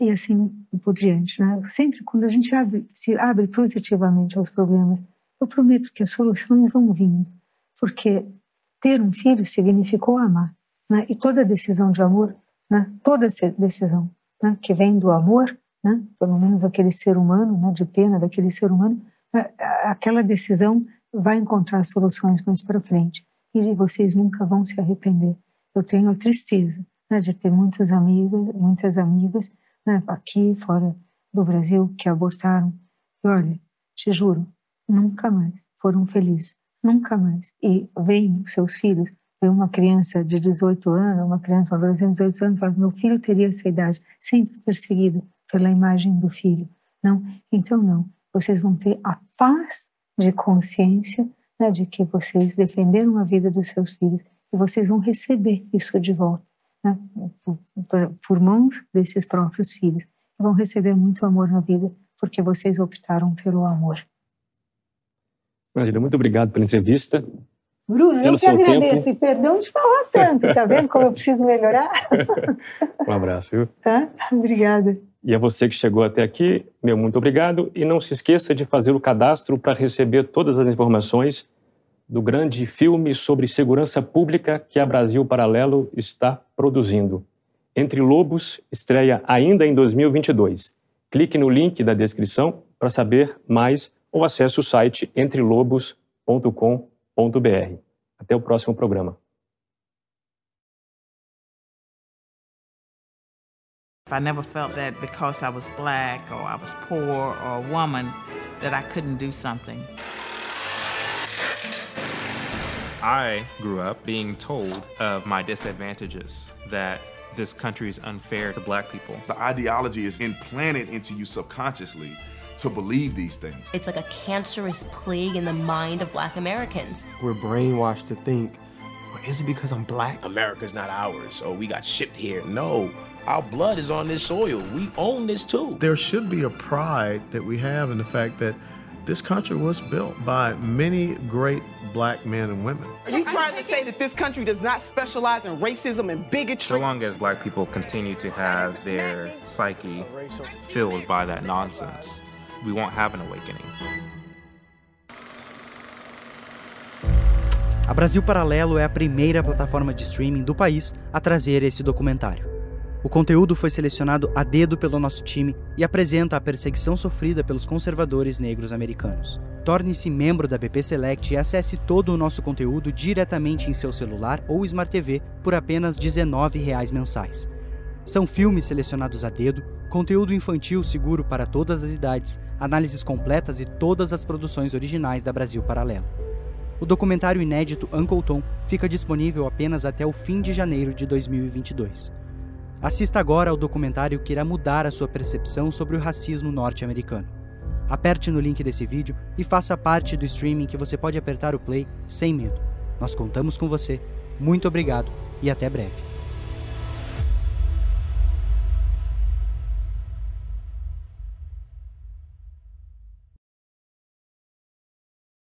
[SPEAKER 1] e assim por diante. Né? Sempre quando a gente abre, se abre positivamente aos problemas, eu prometo que as soluções vão vindo, porque ter um filho significou amar, né? e toda decisão de amor, né? toda decisão né? que vem do amor, né? pelo menos aquele ser humano, né? de pena daquele ser humano, aquela decisão vai encontrar soluções mais para frente e vocês nunca vão se arrepender. Eu tenho a tristeza né? de ter muitas amigas, muitas amigas né, aqui fora do Brasil que abortaram. E olha, te juro, nunca mais foram felizes, nunca mais. E veem seus filhos, vem uma criança de 18 anos, uma criança, de 18 anos, fala, meu filho teria essa idade, sempre perseguido pela imagem do filho. Não, então não. Vocês vão ter a paz de consciência né, de que vocês defenderam a vida dos seus filhos e vocês vão receber isso de volta né, por, mãos desses próprios filhos. Vão receber muito amor na vida, porque vocês optaram pelo amor.
[SPEAKER 2] Imagina, muito obrigado pela entrevista.
[SPEAKER 1] Bruno, eu que agradeço tempo. e perdão de falar tanto, tá vendo como eu preciso melhorar? [LAUGHS]
[SPEAKER 2] um abraço, viu?
[SPEAKER 1] Tá? Obrigada.
[SPEAKER 2] E a você que chegou até aqui, meu muito obrigado. E não se esqueça de fazer o cadastro para receber todas as informações do grande filme sobre segurança pública que a Brasil Paralelo está produzindo. Entre Lobos estreia ainda em 2022. Clique no link da descrição para saber mais ou acesse o site entrelobos.com.br. Até o próximo programa. I never felt that because I was black or I was poor or a woman that I couldn't do something. I grew up being told of my disadvantages, that this country is unfair to black people.
[SPEAKER 3] The ideology is implanted into you subconsciously to believe these things.
[SPEAKER 4] It's like a cancerous plague in the mind of black Americans.
[SPEAKER 5] We're brainwashed to think, well, is it because I'm black?
[SPEAKER 6] America's not ours, or we got shipped here. No, our blood is on this soil. We own this too.
[SPEAKER 7] There should be a pride that we have in the fact that this country was built by many great black men and women.
[SPEAKER 8] Are you trying to say that this country does not specialize in racism and bigotry?
[SPEAKER 9] So long as black people continue to have their psyche filled by that nonsense, we won't have an awakening.
[SPEAKER 10] A Brasil Paralelo é a primeira plataforma de streaming do país a trazer esse documentário. O conteúdo foi selecionado a dedo pelo nosso time e apresenta a perseguição sofrida pelos conservadores negros americanos. Torne-se membro da BP Select e acesse todo o nosso conteúdo diretamente em seu celular ou Smart TV por apenas R$ 19,00 mensais. São filmes selecionados a dedo, conteúdo infantil seguro para todas as idades, análises completas e todas as produções originais da Brasil Paralelo. O documentário inédito Uncle Tom fica disponível apenas até o fim de janeiro de 2022. Assista agora ao documentário que irá mudar a sua percepção sobre o racismo norte-americano. Aperte no link desse vídeo e faça parte do streaming que você pode apertar o play sem medo. Nós contamos com você. Muito obrigado e até breve.